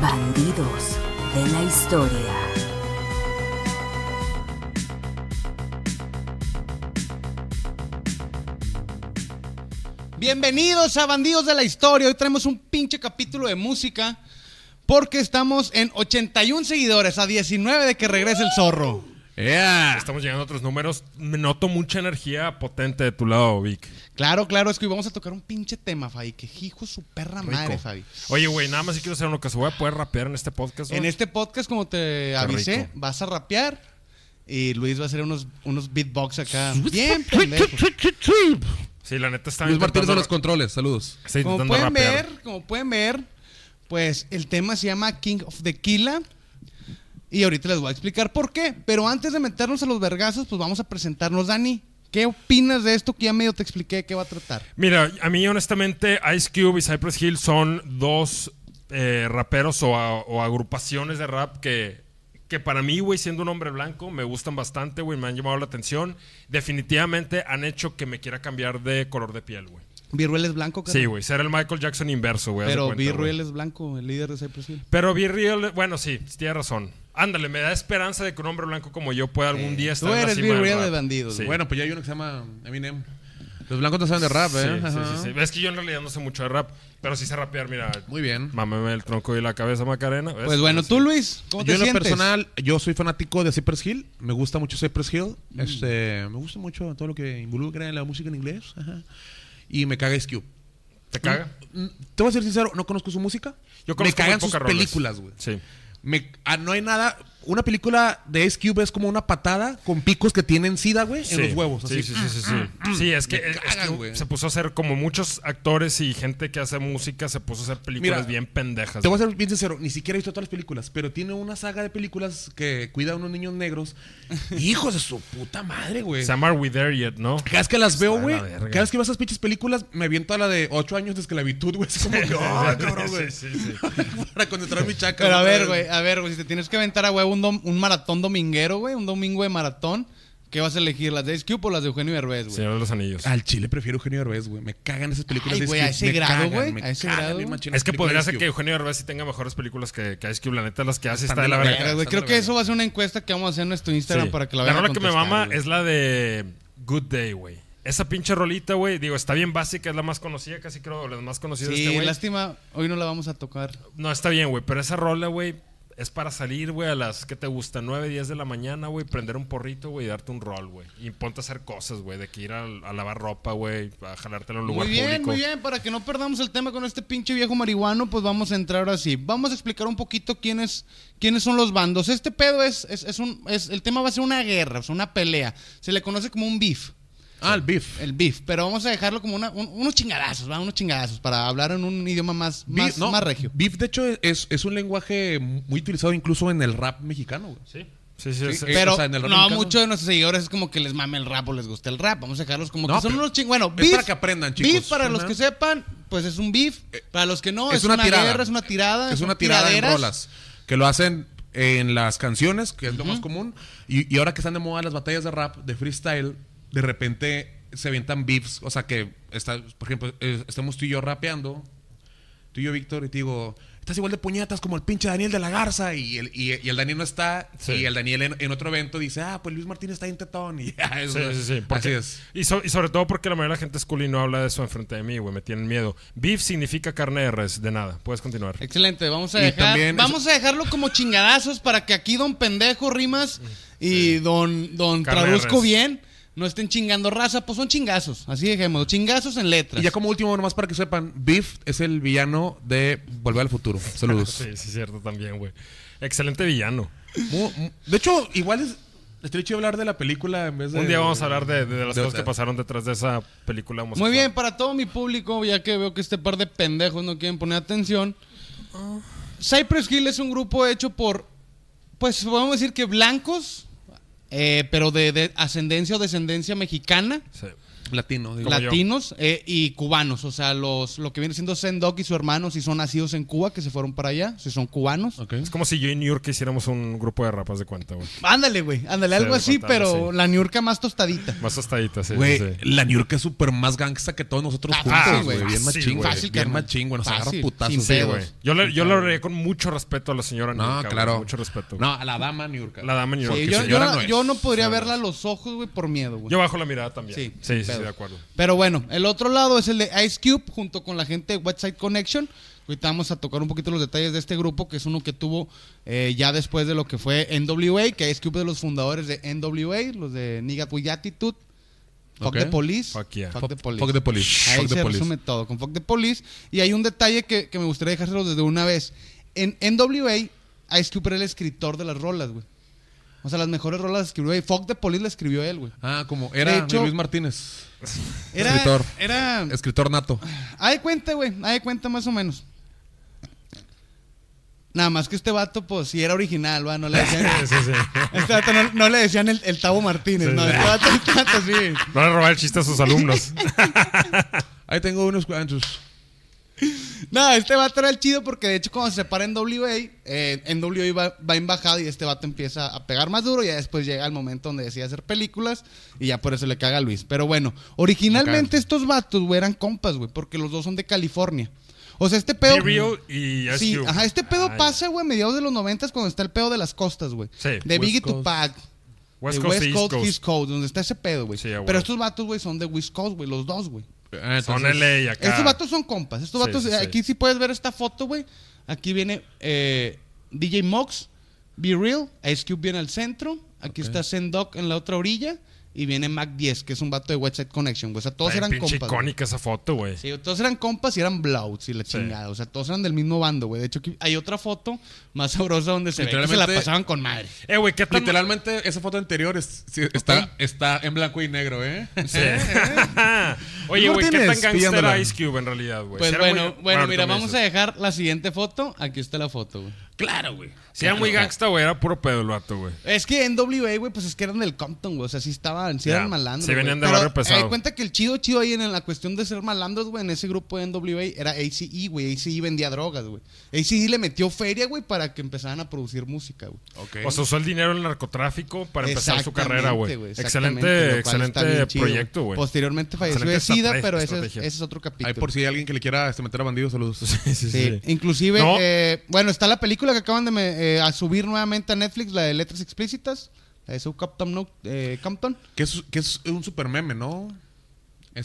Bandidos de la historia. Bienvenidos a Bandidos de la Historia. Hoy traemos un pinche capítulo de música porque estamos en 81 seguidores a 19 de que regrese el zorro. Estamos llegando a otros números. Me noto mucha energía potente de tu lado, Vic. Claro, claro, es que hoy vamos a tocar un pinche tema, Fabi. Que hijo su perra madre. Fabi. Oye, güey, nada más si quiero hacer una cosa. Voy a poder rapear en este podcast. En este podcast, como te avisé, rico. vas a rapear y Luis va a hacer unos, unos beatbox acá. Bien. Sí, la neta está Luis Martínez de los controles, saludos. Está Como pueden rapear. ver, como pueden ver, pues el tema se llama King of the Killa. Y ahorita les voy a explicar por qué. Pero antes de meternos a los vergazos, pues vamos a presentarnos, Dani. ¿Qué opinas de esto que ya medio te expliqué de qué va a tratar? Mira, a mí honestamente Ice Cube y Cypress Hill son dos eh, raperos o, agrupaciones de rap que, que para mí, güey, siendo un hombre blanco, me gustan bastante, güey, me han llamado la atención. Definitivamente han hecho que me quiera cambiar de color de piel, güey. ¿Birruel es blanco, carnal? Sí, güey, ser el Michael Jackson inverso, güey. Pero cuenta, güey. Es blanco, el líder de Cypress Hill. Pero Real, bueno, sí, tienes razón. Ándale, me da esperanza de que un hombre blanco como yo pueda algún día estar Tú en la eres cima de bandidos, Sí. Bueno, pues ya hay uno que se llama Eminem. Los blancos no saben de rap, ¿eh? sí, sí, sí. Es que yo en realidad no sé mucho de rap, pero sí sé rapear, mira. Muy bien. Mámeme el tronco y la cabeza, Macarena. ¿ves? Pues bueno, tú, Luis, ¿cómo Yo te en lo personal, yo soy fanático de Cypress Hill. Me gusta mucho Cypress Hill. Este, me gusta mucho todo lo que involucra en la música en inglés. Ajá. Y me caga Ice Cube. ¿Te caga? Mm, Te voy a ser sincero, no conozco su música. Yo me conozco cagan muy sus pocas rolas. películas, güey. Sí. Me- ah, no hay nada. Una película de Ice Cube es como una patada con picos que tienen sida, güey, Sí. en los huevos. Sí, así. sí, sí, sí. Sí, Sí, es que, Me es cagan, que güey. se puso a hacer como muchos actores y gente que hace música, se puso a hacer películas Mira, bien pendejas. Te voy a ser bien sincero, ni siquiera he visto todas las películas, pero tiene una saga de películas que cuida a unos niños negros. Hijos de su puta madre, güey. Llama Are We There Yet, ¿no? Cada vez que las veo, güey, la cada vez que veo esas pinches películas, me aviento a la de 8 años de esclavitud, güey. Es como que, ¡ay, cabrón, güey! Sí, sí, sí. Para concentrar mi chaca. Pero a ver, güey, a ver, güey, si te tienes que aventar a huevo un, dom- un maratón dominguero, güey, un domingo de maratón, ¿qué vas a elegir? ¿Las de Ice Cube o las de Eugenio Derbez, güey? Señor de los Anillos. Al chile prefiero Eugenio Derbez, güey. Me cagan esas películas Ay, de güey, Ice a Cube. ese Me grado, cagan, güey, me a ese cagan grado. bien machín Es que podría ser que Eugenio Derbez sí tenga mejores películas que, que Ice Cube. La neta, las que hace está de la la verga. Güey, creo que la eso va a ser una encuesta que vamos a hacer en nuestro Instagram Sí. para que la La vayan a rola que me mama güey. es la de Good Day, güey. Esa pinche rolita, güey. Digo, está bien básica, es la más conocida, casi creo, de las más conocidas de Sí, este güey. lástima, hoy no la vamos a tocar. No, está bien, güey. Pero esa rola, güey, es para salir, güey, a las que te gusta, 9, 10 de la mañana, güey, prender un porrito, güey, y darte un rol, güey. Y ponte a hacer cosas, güey, de que ir a, a lavar ropa, güey, a jalártela en un lugar Muy bien, público. muy bien, para que no perdamos el tema con este pinche viejo marihuano, pues vamos a entrar así. Vamos a explicar un poquito quiénes, quiénes son los bandos. Este pedo es, es, es un, es, el tema va a ser una guerra, o sea, una pelea. Se le conoce como un beef. Ah, el beef. El beef, pero vamos a dejarlo como una- un- unos chingadazos, ¿va? Unos chingadazos, para hablar en un idioma más, más, no, más regio. Beef, de hecho, es, es un lenguaje muy utilizado incluso en el rap mexicano, güey. Sí, sí, sí. Sí, sí. eh, Pero o sea, en el rap no, muchos de nuestros seguidores es como que les mame el rap o les gusta el rap. Vamos a dejarlos como No, que son unos ching... Bueno, es beef, para que aprendan, chicos. Beef, para los que sepan, pues es un beef. Para los que no, es, es una, tirada. guerra, es una tirada. Es una tirada en rolas. Que lo hacen en las canciones, que es lo más común. Y, y ahora que están de moda las batallas de rap, de freestyle, de repente se avientan beefs. O sea que, está, por ejemplo, eh, estamos tú y yo rapeando. Tú y yo, Víctor, y te digo, estás igual de puñetas como el pinche Daniel de la Garza. Y el, y, y el Daniel no está. Sí. Y el Daniel en, en otro evento dice, ah, pues Luis Martínez está en tetón. Y ya, eso, Sí, sí, sí. Así es. Y, so- y sobre todo porque la mayoría de la gente es cool y no habla de eso enfrente de mí, güey. Me tienen miedo. Beef significa carne de res, de nada. Puedes continuar. Excelente, vamos a dejar, vamos a dejarlo como chingadazos para que aquí don pendejo rimas y don don traduzco res. bien, no estén chingando raza, pues son chingazos, así dejémoslo, chingazos en letras. Y ya como último, nomás para que sepan, Beef es el villano de Volver al Futuro. Saludos. Sí, sí, cierto también, güey. Excelente villano. De hecho, igual es. Estaría chido hablar de la película en vez de. Un día vamos a hablar de, de las de- cosas de- que pasaron detrás de esa película Muy bien, para todo mi público, ya que veo que este par de pendejos no quieren poner atención. Cypress Hill es un grupo hecho por, pues podemos decir que blancos, eh, pero de, de ascendencia o descendencia mexicana. Latino. digo. Latinos eh, y cubanos. O sea, los lo que viene siendo Sendok y su hermano, si son nacidos en Cuba, que se fueron para allá, si son cubanos. Es como si yo en New York hiciéramos un grupo de rapas de cuenta, güey. Ándale, güey, ándale, Sí, algo así, pero sí. la niurca más tostadita. Más tostadita, sí. Güey, sí, la New York es súper más gangsta que todos nosotros Ah, juntos, güey. Bien Fácil, machín, güey. Fácil, Bien machín, güey. Nos agarra putazos. Sin Sí, güey. Yo, le, yo lo haré con mucho respeto a la señora No, Niurka, claro. Mucho respeto. No, a la dama New York. La dama New York. Sí, que yo, señora yo- no es. yo no podría verla a los ojos, güey, por miedo, güey. Yo bajo la mirada también. Sí, Sí, sí, sí, pedo. de acuerdo. Pero bueno, el otro lado es el de Ice Cube junto con la gente de Website Connection. Ahorita vamos a tocar un poquito los detalles de este grupo, que es uno que tuvo eh, ya después de lo que fue NWA, que Ice Cube es de los fundadores de NWA, los de Nigga With Attitude, Fuck Ok. the Police. Fuck yeah. Fuck the Police. Fuck the police. Ahí Fuck the se police. resume todo con Fuck the Police. Y hay un detalle que, que me gustaría dejárselo desde una vez. En NWA, Ice Cube era el escritor de las rolas, güey. O sea, las mejores rolas las escribió él. Fuck the Police la escribió él, güey. Ah, como era hecho- Luis Martínez. Era, Escritor. Era. Escritor nato. De cuenta, güey. De cuenta más o menos. Nada más que este vato, pues, sí era original, va. No le decían. Sí, sí. Este vato no, no le decían el, el Tavo Martínez, Sí, no. Este vato, este vato sí. No le robar el chiste a sus alumnos. Ahí tengo unos cuantos. No, este vato era el chido porque de hecho cuando se separa en WA, eh, en WA va, va en bajada y este vato empieza a pegar más duro y ya después llega el momento donde decide hacer películas y ya por eso le caga a Luis. Pero bueno, originalmente estos vatos, güey, eran compas, güey, porque los dos son de California. O sea, este pedo... Real y Sí, ajá, este pedo Ay, pasa, güey, a mediados de los noventas cuando está el pedo de las costas, güey. Sí. De West Biggie Coast. Tupac. West de Coast, West East Coast, Coast. East Coast, donde está ese pedo, güey. Sí. Pero estos vatos, güey, son de West Coast, güey, los dos, güey. Ah, Son entonces- LA y acá. Estos vatos son compas. Estos Sí, vatos, sí, sí. aquí sí puedes ver esta foto, güey. Aquí viene eh, DJ Mox, Be Real, Ice Cube viene al centro. Aquí está Sendok en la otra orilla. Y viene Mac 10, que es un vato de Website Connection, güey. O sea, todos eran pinche compas. icónica esa foto, güey. Sí, todos eran compas y eran Bloods y la Sí. chingada. O sea, todos eran del mismo bando, güey. De hecho, aquí hay otra foto más sabrosa donde se ve que se la pasaban con madre. Eh, güey, ¿qué. Literalmente, esa foto anterior es- sí, está, está en blanco y negro, ¿eh? Sí. Oye, güey, ¿qué tan gangster Ice Cube en realidad, güey? Pues bueno, muy- bueno, mira, vamos a dejar la siguiente foto. Aquí está la foto, güey. claro, güey. Si era muy gangsta, güey, era puro pedo el vato, güey. Es que NWA, güey, pues es que eran del Compton, güey. O sea, sí estaban, sí eran malandros. sí venían de barrio pesado. Me di cuenta que el chido, chido ahí en la cuestión de ser malandros, güey, en ese grupo de NWA era ACE, güey. ACE vendía drogas, güey. ACE le metió feria, güey, para que empezaran a producir música, güey. Ok. O sea, usó el dinero en el narcotráfico para empezar su carrera, güey. Excelente, excelente proyecto, güey. Posteriormente falleció SIDA, pero ese es, estrategia. ese es otro capítulo. Por si hay alguien que le quiera este, meter a bandidos, saludos. Sí, sí, Sí, sí. inclusive, No. eh, bueno, está la película que acaban de me- eh, a subir nuevamente a Netflix, la de Letras Explícitas, la de Sue Compton, eh, Compton. Que es, que es un super meme, ¿no?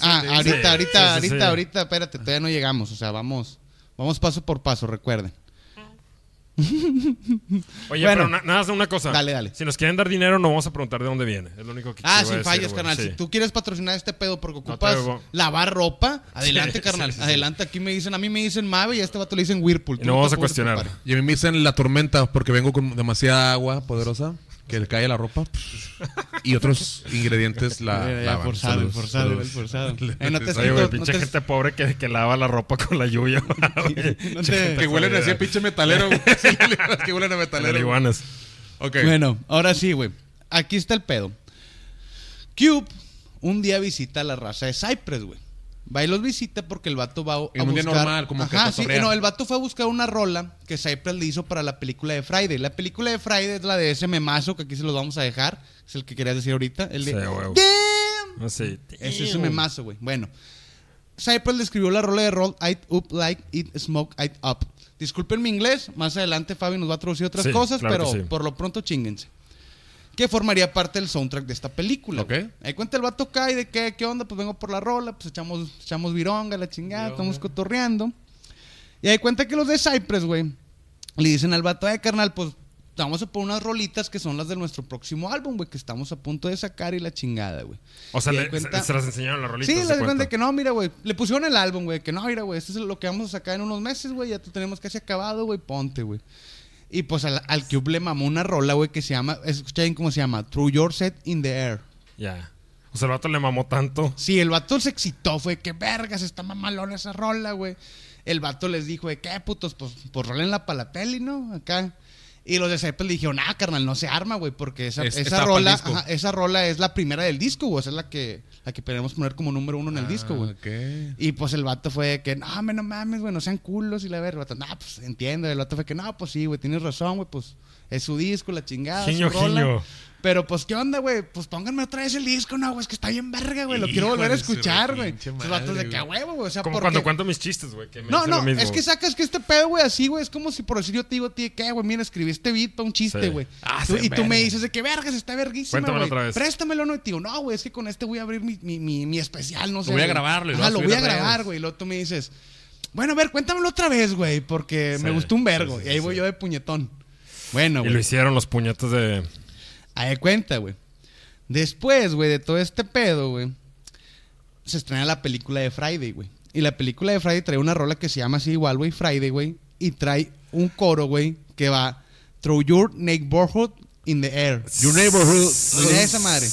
Ah, ahorita, ahorita, ahorita, ahorita, espérate, todavía no llegamos, o sea, vamos, vamos paso por paso, recuerden. Oye, Bueno. pero na- nada más una cosa. Dale, dale. Si nos quieren dar dinero, no vamos a preguntar de dónde viene. Es lo único que Ah, quiero sin decir, fallas, carnal. Sí. Si tú quieres patrocinar este pedo porque ocupas lavar ropa, adelante, Sí, carnal. sí, sí, sí. adelante, aquí me dicen, a mí me dicen Mave y a este vato le dicen Whirlpool. Y no vamos a cuestionar. Y a mí me dicen la tormenta porque vengo con demasiada agua poderosa que le cae la ropa. Y otros ingredientes la Ya, ya, lavan. forzado, Saludos, forzado, saludos. el forzado. Eh, no te Oye, güey, no pinche te- gente pobre que, que lava la ropa con la lluvia. no te- Que huelen así pinche metalero. que huelen a metalero. iguanas. Ok. Bueno, ahora sí, güey. Aquí está el pedo. Cube un día visita a la raza de Cypress, güey. Va y los visita porque el vato va a, En un día buscar... normal, como que Ajá, sí, cotorrear. no, el vato fue a buscar una rola que Cypress le hizo para la película de Friday. La película de Friday es la de ese memazo que aquí se los vamos a dejar. Es el que querías decir ahorita. El de... Sí, huevo. Damn. Así. Ese es un memazo, güey. Bueno. Cypress le escribió la rola de Roll It Up Like It Smoke It Up. Disculpen mi inglés, más adelante Fabi nos va a traducir otras Sí, cosas, claro pero que sí. por lo pronto chinguense. Que formaría parte del soundtrack de esta película. Ok. güey. Ahí cuenta el vato cae de qué, qué onda, pues vengo por la rola, pues echamos, echamos vironga, la chingada, estamos cotorreando. Y ahí cuenta que los de Cypress, güey, le dicen al vato, eh, carnal, pues vamos a poner unas rolitas que son las de nuestro próximo álbum, güey, que estamos a punto de sacar y la chingada, güey. O sea, le- cuenta- se, las enseñaron las rolitas. Sí, se le cuenta cuenta. que no, mira, güey. Le pusieron el álbum, güey. Que no, mira, güey. Esto es lo que vamos a sacar en unos meses, güey. Ya tú tenemos casi acabado, güey. Ponte, güey. Y pues al, al Cube le mamó una rola, güey, que se llama. Escucha bien cómo se llama. Through Your Set in the Air. Ya. O sea, el vato le mamó tanto. Sí, el vato se excitó, fue que vergas, está mamalona esa rola, güey. El vato les dijo, de qué putos, pues, pues rolenla para la peli, ¿no? Acá. Y los de Zeppelin le dijeron, ah, carnal, no se arma, güey, porque esa, Es- esa rola, ajá, esa rola es la primera del disco, güey. Esa es la que, la que queremos poner como número uno en el disco, güey. Ah, ok. Y pues el vato fue que, no, me no mames, güey, no sean culos y la verga. El vato, no, pues entiendo. El vato fue que, no, pues sí, güey, tienes razón, güey, pues es su disco, la chingada. su Giño, rola". giño. Pero pues, ¿qué onda, güey? Pues pónganme otra vez el disco, no, güey, es que está bien verga, güey. Lo quiero volver a escuchar, güey. Los vatos de que güey. huevo, güey. O sea, Como porque... cuando cuento mis chistes, güey. No, no, lo mismo. es que sacas que este pedo, güey, así, güey, es como si por decir yo te digo ti, ¿qué, güey? Mira, escribí este beat para un chiste, Sí. güey. Ah, y tú me dices de que vergas, está verguísima, Cuéntamelo güey. otra vez. Préstamelo, ¿no? Y te digo, no, güey, es que con este voy a abrir mi, mi, mi, mi especial, no sé. voy a güey. grabarlo y lo lo voy a grabar, güey. Y luego tú me dices, bueno, a ver, cuéntamelo otra vez, güey, porque me gustó un vergo. y ahí voy yo de puñetón. Bueno, Y lo güey. hicieron los puñetes de. Ahí de cuenta, güey. Después, güey, de todo este pedo, güey, se estrena la película de Friday, güey. Y la película de Friday trae una rola que se llama así igual, güey, Friday, güey. Y trae un coro, güey, que va Through your neighborhood in the air. Your neighborhood. Mira esa madre.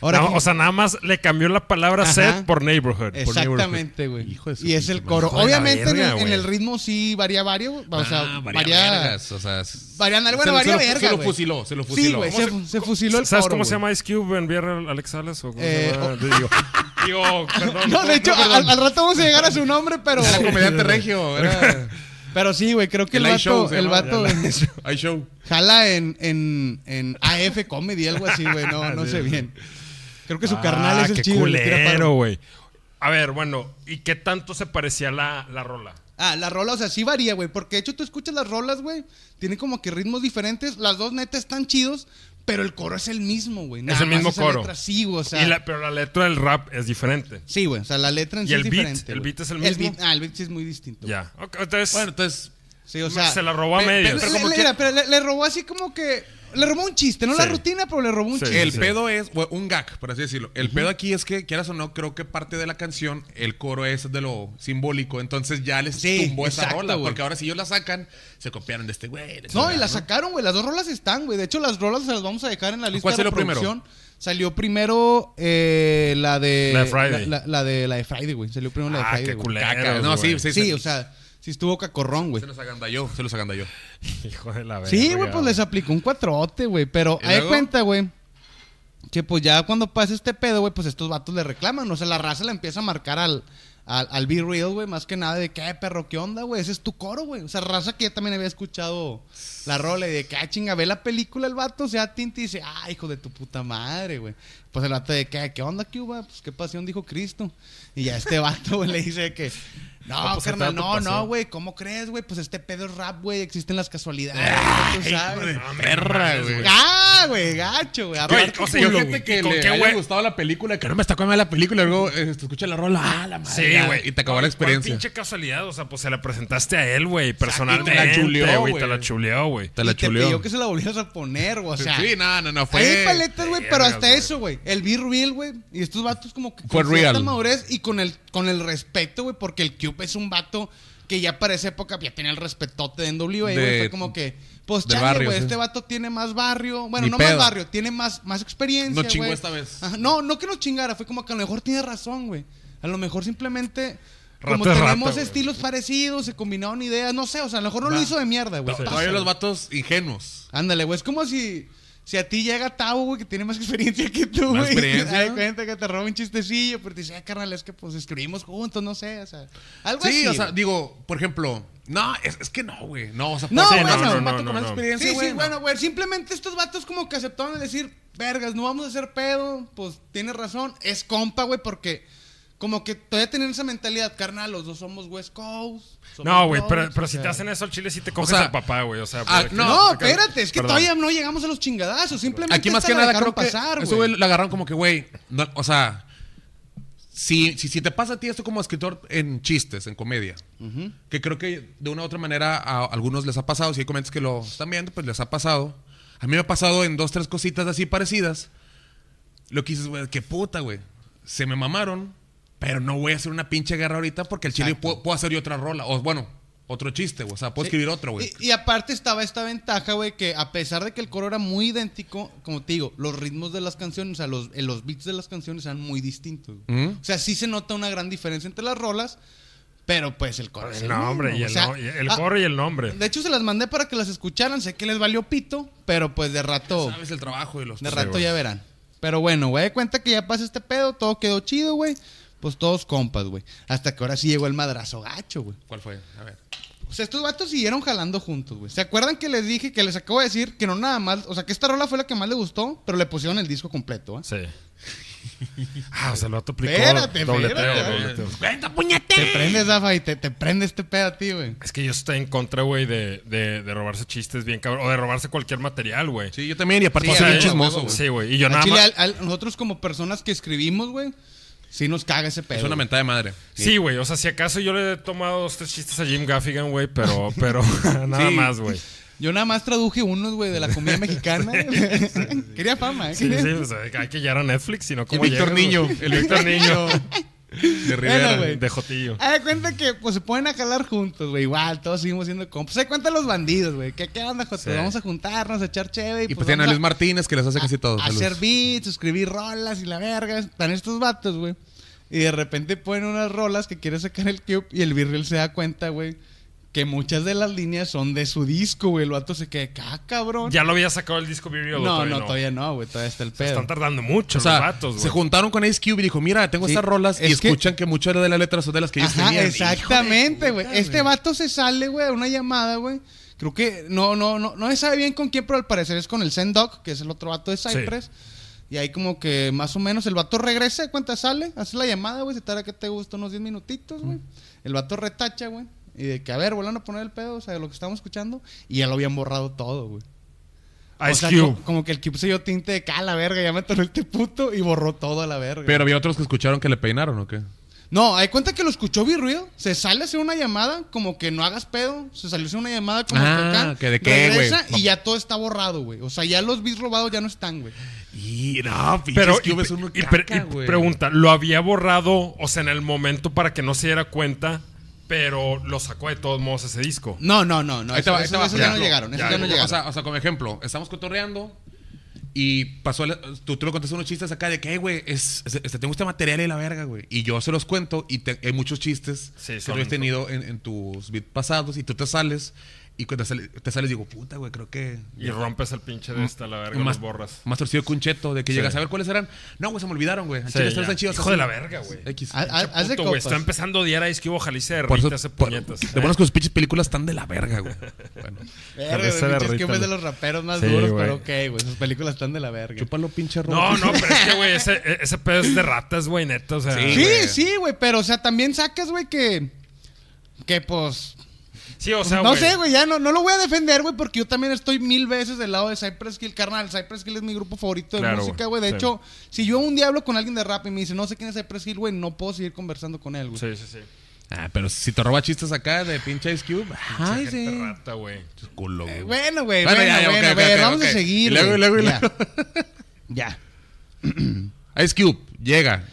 Ahora, No, o sea, nada más le cambió la palabra Ajá. set por neighborhood. Exactamente, güey. Y es el coro. Obviamente en, el, en ritmo sí varía vario, güey. O sea, Ah, varía varía. vergas, o sea, varía- bueno, se varía se lo- verga, Se lo fusiló, se lo Sí, fusiló. güey, ¿Cómo se, se- se fusiló el ¿Sabes coro, cómo se llama Ice Cube en VR Alex Salas? ¿O cómo se Eh, llama? oh. Digo, digo, perdón. No, de hecho, al, al rato vamos a llegar a su nombre, pero. Era comediante regio. Era Pero sí, güey, creo que el, el vato, el vato iShow. iShow. jala en, en, en AF Comedy, algo así, güey. No, no sé bien. Creo que su Ah, carnal es el qué chido. culero, güey. A ver, bueno, ¿y qué tanto se parecía la, la rola? Ah, la rola, o sea, sí varía, güey. Porque de hecho tú escuchas las rolas, güey. Tienen como que ritmos diferentes. Las dos netas están chidos, pero el coro es el mismo, güey. Nada el mismo coro. letra sí, güey. O sea, Y la- pero la letra del rap es diferente. Sí, güey. O sea, la letra en ¿Y sí el es beat? diferente. ¿El güey. beat es el mismo? beat- ah, el beat sí es muy distinto. Ya. Entonces, Bueno, entonces, Sí, o sea. se la robó a medias. pero que- le robó así como que. Le robó un chiste, no la rutina, pero le robó un Sí. chiste. el sí. pedo es bueno, un gag, por así decirlo. El pedo aquí es que, quieras o no, creo que parte de la canción, el coro es de lo simbólico. Entonces ya les Sí, tumbó esa rola. güey. Porque ahora si ellos la sacan, se copiaron de este güey. No, y la sacaron, güey. Las dos rolas están, güey. De hecho, las rolas se las vamos a dejar en la lista ¿Cuál de salió primero? reproducción. Salió primero eh, la de. La de Friday. La, la- la de la de Friday, güey. Salió primero la de Ah, Friday. qué. Caca. No, sí, sí, Sí, sí. o sea, sí estuvo cacorrón, güey. Se los agandalló, se los agandalló. Hijo de la verga. Sí, güey, pues les aplicó un cuatrote, güey. Pero ¿Y hay luego? cuenta, güey. Que pues ya cuando pasa este pedo, güey, pues estos vatos le reclaman. O sea, la raza le empieza a marcar al, al, al Be Real, güey. Más que nada de "Eh, perro, ¿qué onda, güey? Ese es tu coro, güey. O sea, raza que ya también había escuchado la rola y de que, ah, chinga, ve la película el vato, o sea, Tinti dice, ah, hijo de tu puta madre, güey. Pues el vato de que, ¿qué onda, Cuba? Pues qué pasión dijo Cristo. Y ya este vato, güey, le dice que. No, No, pues, carnal, no, no, pasión. güey, ¿cómo crees, güey? Pues este pedo es rap, güey, existen las casualidades, güey, tú sabes. Perra, güey. Ah, güey, gacho, güey. O sea, yo gente que- que ¿con le qué haya gustado la película, que no me está comiendo la película, y luego eh, te escucha la rola, ah, la madre. Sí, güey. Y te acabó No, la ¿cuál experiencia. pinche casualidad. O sea, pues se la presentaste a él, güey, personalmente. te la chuleó, güey. Te la chuleó, güey. Te la y te chuleó. pidió que se la volvieras a poner, güey. O sea, sí, no, no, no, fue. hay paletas, güey, pero hasta eso, güey. El Be Real, güey. Y estos vatos como que Fue real. madurez y con el, con el respeto, güey, porque el Cube es un vato que ya para esa época ya tenía el respetote de NWA, güey. Fue como que, pues chale, güey, sí. este vato tiene más barrio. Bueno, Ni no pedo. más barrio, tiene más, más experiencia, No chingó esta vez. Ajá, no, no que nos chingara, fue como que a lo mejor tiene razón, güey. A lo mejor simplemente... Como Rata es rata, tenemos estilos parecidos, se combinaron ideas, no sé, o sea, a lo mejor no lo hizo de mierda, güey. Todavía Pasa, los vatos ingenuos. Ándale, güey. Es como si, si a ti llega Tavo, güey, que tiene más experiencia que tú, güey. Más experiencia, Te ¿no? cuenta que te roba un chistecillo, pero te dice, ah, carnal, es que pues escribimos juntos, no sé, o sea. Algo Sí, así. o sea, güey. digo, por ejemplo, no, es, es que no, güey. No, o sea, No, bueno, ser un no, vato no, con más no. experiencia, Sí, güey. sí, no. bueno, güey. Simplemente estos vatos como que aceptaron decir, vergas, no vamos a hacer pedo, pues tienes razón. Es compa, güey, porque como que todavía tienen esa mentalidad, carnal, los dos somos West Coast. somos No, güey, pero, pero o si sea. te hacen eso al chile, sí te coges sea, al papá, güey. O sea, ah, no, No, espérate, es que perdón. todavía no llegamos a los chingadazos. Simplemente Aquí más que la nada dejaron creo que pasar, eso, güey. lo agarraron como que, güey, no, o sea, si, si, si te pasa a ti esto como escritor en chistes, en comedia, que creo que de una u otra manera a algunos les ha pasado, si hay comediantes que lo están viendo, pues les ha pasado. A mí me ha pasado en dos, tres cositas así parecidas. Lo que dices, güey, qué puta, güey. Se me mamaron, pero no voy a hacer una pinche guerra ahorita porque el chile puedo, puedo hacer yo otra rola. O bueno, otro chiste, güey. O sea, puedo Sí. escribir otro, güey. Y, y aparte estaba esta ventaja, güey, que a pesar de que el coro era muy idéntico, como te digo, los ritmos de las canciones, o sea, los, eh, los beats de las canciones eran muy distintos. ¿Mm? O sea, sí se nota una gran diferencia entre las rolas, Pero pues el coro. es El nombre, y o el, sea, no- y el ah, coro y el nombre. De hecho, se las mandé para que las escucharan. Sé que les valió pito, pero pues de rato. Sabes el trabajo y los... De rato ya verán. Pero bueno, güey, de cuenta que ya pasa este pedo, todo quedó chido, güey. Pues todos compas, güey. Hasta que ahora sí llegó el madrazo gacho, güey. ¿Cuál fue? A ver. O sea, estos vatos siguieron jalando juntos, güey. ¿Se acuerdan que les dije que les acabo de decir que no nada más, o sea, que esta rola fue la que más le gustó, pero le pusieron el disco completo, ¿eh? Sí. ah, o sea, lo aplicó Espérate, dobleteo, espérate. dobleteo. ¡Cuenta, puñete! Te prendes, Zafa, y te, te prende este pedo a ti, güey. Es que yo estoy en contra, güey, de, de, de robarse chistes bien cabrón. O de robarse cualquier material, güey. Sí, yo también. Y aparte, Sí, soy bien chismoso, güey. Sí, güey. Y yo Al nada chile, más. al- al- nosotros como personas que escribimos, güey, sí nos caga ese pedo. Es una mentada de madre. Sí, güey. O sea, si acaso yo le he tomado dos, tres chistes a Jim Gaffigan, güey, pero, pero nada Sí. más, güey. Yo nada más traduje unos, güey, de la comida mexicana. Quería fama, ¿eh? Sí, sí, o sea, hay que llegar a Netflix, si no, ¿cómo El Víctor Niño. El Víctor Niño. De Rivera. Bueno, de Jotillo. Haz de cuenta que pues se ponen a jalar juntos, güey. Igual, todos seguimos siendo compas. Se cuenta los bandidos, güey. ¿Qué, ¿Qué onda? Sí. Vamos a juntarnos, a echar chévere. y pues tienen a Luis Martínez que les hace casi todo. a hacer beats, escribir rolas y la verga. Están estos vatos, güey. Y de repente ponen unas rolas que quiere sacar el Cube y el Virreal se da cuenta, güey, que muchas de las líneas son de su disco, güey. El vato se queda, ah, cabrón. Ya lo había sacado el disco Video. no, no, todavía no, güey. Todavía está el Se pedo. están tardando mucho O sea, los vatos, güey. se juntaron con Ice Cube y dijo, mira, tengo Sí, estas rolas y que- escuchan que muchas de las letras son de las que ellos Ajá, tenían. exactamente, güey. Este vato se sale, güey, a una llamada, güey. Creo que no, no, no, no se sabe bien con quién, pero al parecer es con el Zendoc, que es el otro vato de Cypress. Y ahí como que más o menos el vato regresa, cuenta sale, hace la llamada, güey, se tarda que te gusta unos 10 minutitos, güey. El vato retacha, güey. Y de que, a ver, vuelvan a poner el pedo, o sea, de lo que estábamos escuchando. Y ya lo habían borrado todo, güey. O Ice sea, Cube. co- como que el Cube se dio tinte de ca, la verga, ya me atoró este puto y borró todo a la verga. Pero había otros que escucharon que le peinaron, ¿o qué? No, hay cuenta que lo escuchó Real, se sale a hacer una llamada, como que no hagas pedo, se salió a hacer una llamada como Ah, que acá, que de qué, regresa güey. y ya todo está borrado, güey. O sea, ya los beats robados ya no están, güey. Y no, Pero, y, es un y pre- caca, y güey. pregunta, ¿lo había borrado, o sea, en el momento para que no se diera cuenta, pero lo sacó de todos modos ese disco? No, no, no, no. Ahí te Esos, va, te va. esos ya, Ya, no llegaron, ya, ya, no llegaron. O sea, o sea, como ejemplo, estamos cotorreando y pasó, el- tú, tú me contaste unos chistes acá de que, "Hey, güey, es, es- tengo este material y la verga, güey. Y yo se los cuento y te- hay muchos chistes Sí, que tú has tenido en, en tus beats pasados y tú te sales y cuando te, sale- te sales digo, puta, güey, creo que... Y rompes el pinche de esta, la verga, más, los borras. más torcido que un cheto de que Sí. llegas a ver cuáles eran. No, güey, se me olvidaron, güey. Sí, están chidos Hijo así. de la verga, güey. X. Haz- de Puto, está empezando a odiar a Ice Cube, ojalá y se hace por- puñetas. de buenas que sus pinches películas están de la verga, güey. Bueno, Verga, güey. Cube es de los raperos más Sí, duros, pero ok, güey, sus películas están de la verga. chúpalo, pinche robo. No, no, pero es que, güey, ese, ese pedo es de ratas, güey, neta, o sea... Sí, Sí, güey. sí, güey, pero o sea, también sacas, güey, que... Que pues... Sí, o sea, no güey. sé, güey, ya no, no lo voy a defender, güey, porque yo también estoy mil veces del lado de Cypress Hill, carnal. Cypress Hill es mi grupo favorito de Claro, música, güey, güey. De sí. hecho, si yo un día hablo con alguien de rap y me dice, no sé quién es Cypress Hill, güey, no puedo seguir conversando con él, güey. Sí, sí, sí. Ah, pero si te roba chistes acá de pinche Ice Cube. Ay, Gente sí. rata, güey. Culo, güey. Eh, bueno, güey, Bueno, bueno, ya, ya, bueno, ok, a ok, ver, ok, vamos ok. a seguir, Y luego, güey. y luego, y Ya. luego. Ya. Ice Cube, llega.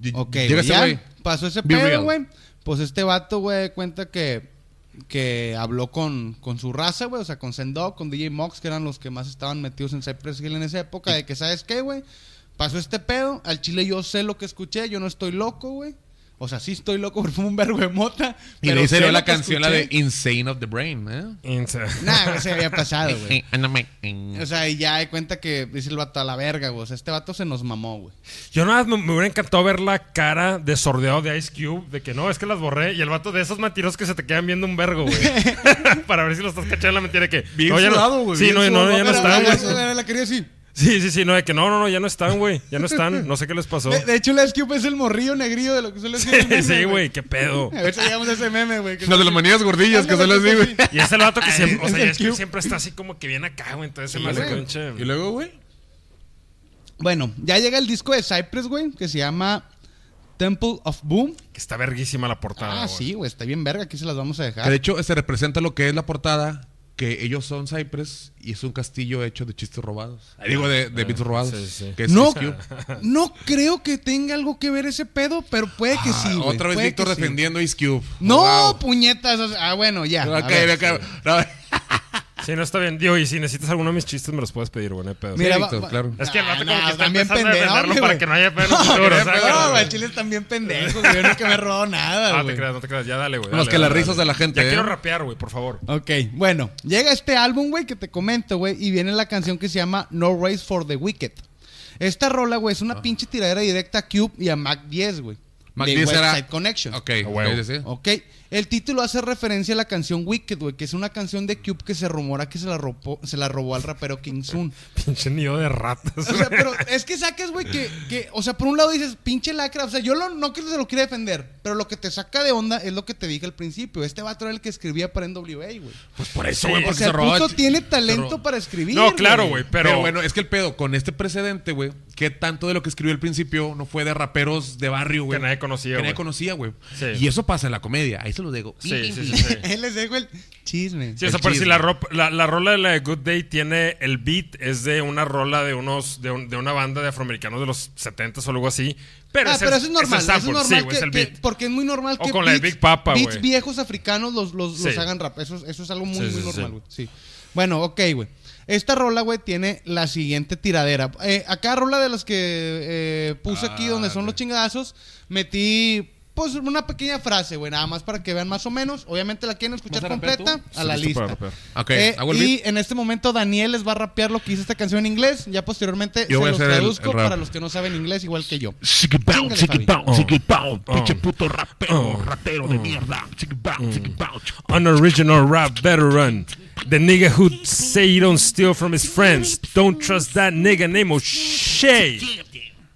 Ll- Ok, Llega güey, ese ya güey. pasó ese Be pedo, güey. Pues este vato, güey, cuenta que, que habló con, con su raza, güey, o sea, con Sendog, con DJ Mox, que eran los que más estaban metidos en Cypress Hill en esa época, de que, ¿sabes qué, güey? Pasó este pedo, al chile yo sé lo que escuché, yo no estoy loco, güey. O sea, sí estoy loco porque fue un verbo de mota. Y pero de ahí salió la canción, la de. Insane of the Brain, ¿eh? Insa. Nah, se había pasado, güey. O sea, y ya de cuenta que dice el vato a la verga, güey. O sea, este vato se nos mamó, güey. Yo nada más me, me hubiera encantado ver la cara de sordeado de Ice Cube, de que no, es que las borré, y el vato de esos mentirosos que se te quedan viendo un vergo, güey. Para ver si lo estás cachando la mentira de que. Bien no, ya no- sudado, güey, Sí, no, no, ya no pero, güey. eso, La quería así. Sí, sí, sí, no, de que no, no, no, ya no están, güey. Ya no están. No sé qué les pasó. De, de hecho, el Cube es el morrillo negrillo de lo que suele ser. meme, Sí, güey, qué pedo. A ver si llegamos a ese meme, güey. que Las de las manías gordillas que salen así, güey. Y es el vato que siempre, o sea, es que siempre está así como que viene acá, güey. Entonces se me Sí, hace conche. Y luego, güey. Bueno, ya llega el disco de Cypress, güey, que se llama Temple of Boom. Que está verguísima la portada. Ah, güey. sí, güey, está bien verga. Aquí se las vamos a Que dejar. de hecho se representa lo que es la portada, que ellos son Cypress y es un castillo hecho de chistes robados. Digo, de, de beats robados. sí, sí. Que es No, no creo que tenga algo que ver ese pedo, pero puede que sí, Ah, güey. Otra vez Víctor sí. defendiendo a Ice Cube. No, Wow. puñetas. o sea, ah, bueno, ya. a Ok, ver. ok. No, Sí, no está bien. Digo, y si necesitas alguno de mis chistes, me los puedes pedir, güey. No hay pedo. Mira, Víctor, va- va- claro. Es que el vato Ah, como no, que está bien empezando a güey. para que no haya pedo en el futuro, No, no, güey, Chile están bien pendejos, güey. Yo nunca me he robado nada, Ah, güey. te creas, no te creas. Ya dale, güey. Más dale, que las dale, risas dale. de la gente, Ya ¿eh? quiero rapear, güey, por favor. Ok, bueno, llega este álbum, güey, que te comento, güey, y viene la canción que se llama No Race for the Wicked. Esta rola, güey, es Ah. una pinche tiradera directa a Cube y a Mac 10, güey. Mac de 10 West era- Side Connection. Ok, sí, sí. Ok, el título hace referencia a la canción Wicked, güey, que es una canción de Cube que se rumora que se la robó, se la robó al rapero King Sun. Pinche nido de ratas. O sea, pero es que saques, güey, que, que, o sea, por un lado dices, pinche lacra, o sea, yo lo- no que se lo quiera defender, pero lo que te saca de onda es lo que te dije al principio. Este vato era el que escribía para NWA, güey. Pues por eso, Sí. güey, O porque sea, se el robaba. puto tiene talento robó. para escribir. No, claro, güey, Pero, pero... bueno, es que el pedo, con este precedente, güey, que tanto de lo que escribió al principio no fue de raperos de barrio, güey. Que nadie conocía, Que nadie conocía, güey. Sí. Y eso pasa en la comedia, ahí se lo digo. Sí, sí, sí, sí. Él les dejo el chisme. Sí, o sea, por si la, la, la rola de la de Good Day tiene el beat, es de una rola de unos de, un- de una banda de afroamericanos de los 70 o algo así. Pero, Ah, es pero eso es normal, eso es normal sí, güey, que, es el que- beat. porque es muy normal O que con la de Big Papa, beats viejos africanos los, los, los hagan rap. Eso, es- eso es algo muy, Sí, muy normal, sí. güey. Sí. Bueno, ok, güey. Esta rola, güey, tiene la siguiente tiradera. Eh, acá rola de las que eh, puse aquí Ah, donde son los chingadazos, metí pues una pequeña frase, güey, nada más para que vean más o menos. Obviamente la quieren escuchar ¿Vas a rapear completa tú? a la Sí, listo para lista. rapear. Ok, Eh, hago el y beat. en este momento Daniel les va a rapear lo que hizo esta canción en inglés. Ya posteriormente Yo se voy a los hacer el- traduzco el rap. para los que no saben inglés igual que yo. Chiqui pow, Chíngale, chiqui Fabi. pow, chiqui pow, Oh. pinche puto rapero, Oh. ratero de mierda. Chiqui pow, chiqui pow. An original rap veteran. The nigga who say he don't steal from his friends. Don't trust that nigga name O'Shea.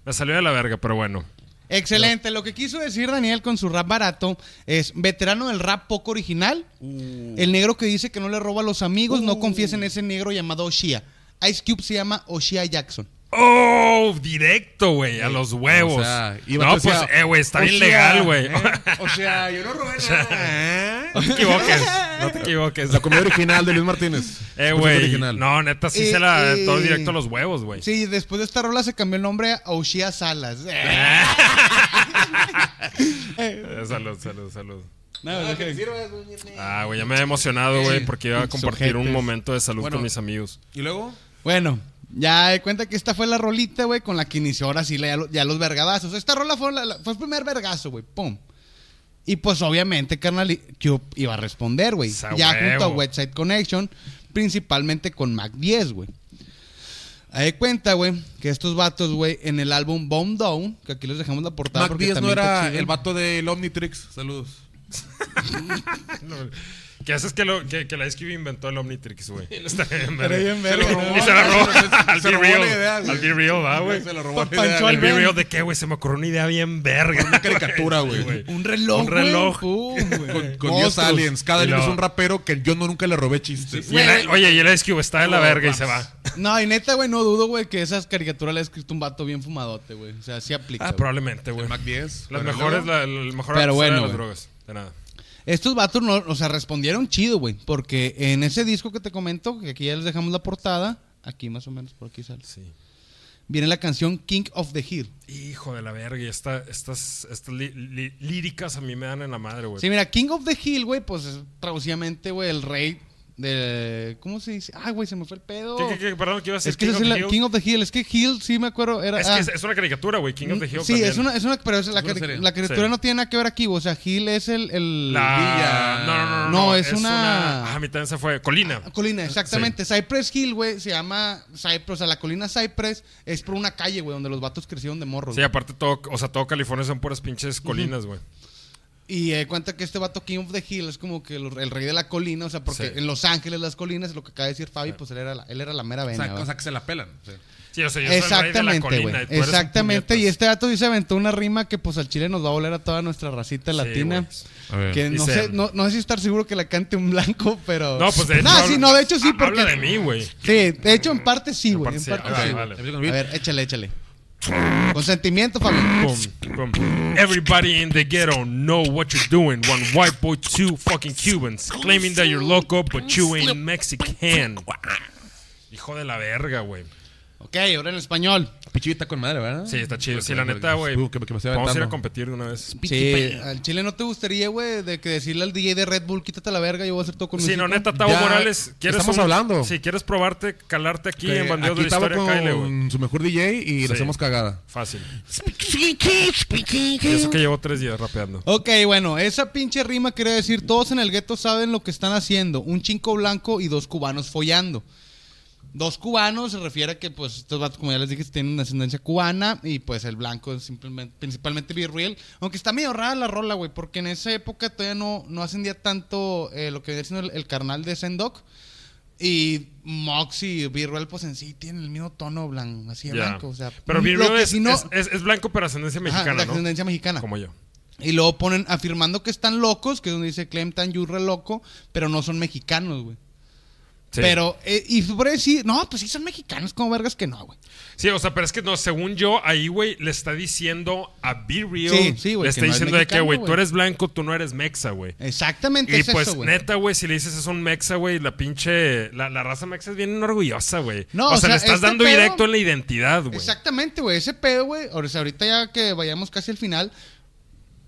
Me salió de la verga, pero bueno. Excelente. Lo que quiso decir Daniel con su rap barato es veterano del rap poco original. Uh. El negro que dice que no le roba a los amigos, no confíes en ese negro llamado Oshia. Ice Cube se llama Oshia Jackson. Oh, directo, güey, a los huevos. O sea, iba no, pues, eh, güey, está bien sea, legal, güey. ¿eh? O sea, yo no robé nada. no te equivoques, no te equivoques. La comedia original de Luis Martínez. Eh, güey. No, neta, sí Eh, se la eh. todo directo a los huevos, güey. Sí, después de esta rola se cambió el nombre a Oshia Salas. Eh, salud, salud, salud. No, deja- Ah, güey, ya me he emocionado, güey, porque iba a compartir un momento de salud Bueno. con mis amigos. Y luego, Bueno, ya de cuenta que esta fue la rolita, güey, con la que inició ahora sí ya, ya los vergadazos. Esta rola fue, la- fue el primer vergazo, güey. Pum. Y pues obviamente, carnal, Cube iba a responder, güey. Ya junto a. Website Connection, principalmente con Mac 10, güey. Ahí de cuenta, güey, que estos vatos, güey, en el álbum Bomb Down, que aquí les dejamos la portada. Mac porque 10 no era el vato del Omnitrix. Saludos. ¿Qué haces que, lo, que, que la SQB inventó el Omnitrix, güey? Está bien, Pero bien verga, Se lo robó. Y se la robó al Se Be robó la Real. idea, güey. Al Be Real, ¿va, güey? Se lo robó al güey. El Be Ben. Real de qué, güey? Se me ocurrió una idea bien verga. Una caricatura, güey. Un reloj, Un reloj. Con, con 10 Monstruos. aliens. Cada alien es un rapero que yo no, nunca le robé chistes. Oye, y el SQ está de la verga y se va. No, y neta, güey, no dudo, güey, que esas caricaturas le ha escrito un vato bien fumadote, güey. O sea, sí aplica. Ah, probablemente, güey. El Mac 10. Las mejores, el mejor Pero bueno, de las drogas. De nada. Estos vatos, no, o sea, respondieron chido, güey. Porque en ese disco que te comento, que aquí ya les dejamos la portada, aquí más o menos, por aquí sale. Sí. Viene la canción King of the Hill. Hijo de la verga. Y esta, estas, estas líricas a mí me dan en la madre, güey. Sí, mira, King of the Hill, güey, pues es traducidamente, güey, el rey de. ¿Cómo se dice? Ay, güey, se me fue el pedo. ¿Qué, qué, qué? Perdón, ¿qué iba a decir? Es que King of la- Hill? King of the Hill. Es que Hill, sí me acuerdo. Era, Es que ah, es, es una caricatura, güey. King of the Hill Sí, también. es una, es una, pero es la, Es una cari- serie. la caricatura Sí. no tiene nada que ver aquí, o sea, Hill es el... el La... Villa. No, no, no, no. No, es una- Ah, a mí también se fue. Colina. Colina, exactamente. Cypress Hill, güey, se llama Cypress, o sea, la colina Cypress es por una calle, güey, donde los vatos crecieron de morros. Sí, aparte todo, o sea, todo California son puras pinches colinas, güey. Y eh, cuenta que este vato King of the Hill es como que el, el rey de la colina, o sea, porque Sí. en Los Ángeles las colinas, lo que acaba de decir Fabi, pues él era la, él era la mera O vena. sea, ¿va? o sea, que se la pelan. sí. Sí, o sea, yo soy el rey de la Exactamente, colina güey. y tú eres un Exactamente. Y puñetas. este vato dice aventó una rima que pues al chile nos va a voler a toda nuestra racita Sí, latina. güey. A ver. Que no Dice- sé, no, no sé si estar seguro que la cante un blanco, pero. No, pues de hecho. No, habla- sí, no, de hecho sí, ha- porque. Habla de mí, güey. Sí, de hecho en parte sí, güey. parte En sí. parte Ah, sí. vale. A ver, échale, échale. Con sentimiento, Fabi. Boom, boom. Everybody in the ghetto know what you're doing. One white boy, two fucking Cubans. Claiming that you're loco, but you ain't Mexican. Hijo de la verga, güey. Ok, ahora en español. Pichita con madre, ¿verdad? Sí, está chido. Sí, la neta, güey. Vamos a ir a competir de una vez. Sí, al chile no te gustaría, güey, de que decirle al DJ de Red Bull, quítate la verga, yo voy a hacer todo con Sí, no, hocico"? neta, Tavo Morales. ¿quieres estamos un- hablando. Si quieres probarte, calarte aquí Que en Bandidos de la Historia, Kyle, güey. con su mejor DJ y Sí. le hacemos cagada. Fácil. Eso que llevo tres días rapeando. Ok, bueno, esa pinche rima quería decir, todos en el gueto saben lo que están haciendo. Un chinco blanco y dos cubanos follando. Dos cubanos se refiere a que, pues, estos vatos, como ya les dije, tienen ascendencia cubana y, pues, el blanco es simplemente, principalmente Be Real. Aunque está medio rara la rola, güey, porque en esa época todavía no, no ascendía tanto eh, lo que viene siendo el, el carnal de Sendoc. Y Mox y Be Real, pues, en sí tienen el mismo tono blanco, así de blanco. O sea, Pero que es, no- es, es- es blanco, pero ascendencia Ajá, mexicana, de ¿no? ascendencia mexicana. Como yo. Y luego ponen afirmando que están locos, que es donde dice Clem tan re loco, pero no son mexicanos, güey. Sí. Pero, eh, y tú puedes decir, no, pues sí son mexicanos, como vergas que no, güey. Sí, o sea, pero es que no, según yo, ahí, güey, le está diciendo a Be Real. Sí, sí, güey, Le que está es diciendo de que, güey, tú eres blanco, tú no eres mexa, güey. Exactamente Y es pues, eso, güey. neta, güey, si le dices es un mexa, güey, la pinche. La, la raza mexa es bien orgullosa, güey. No, o, o sea, sea, le estás este dando pedo- directo en la identidad, güey. Exactamente, güey. Ese pedo, güey. Ahorita ya que vayamos casi al final,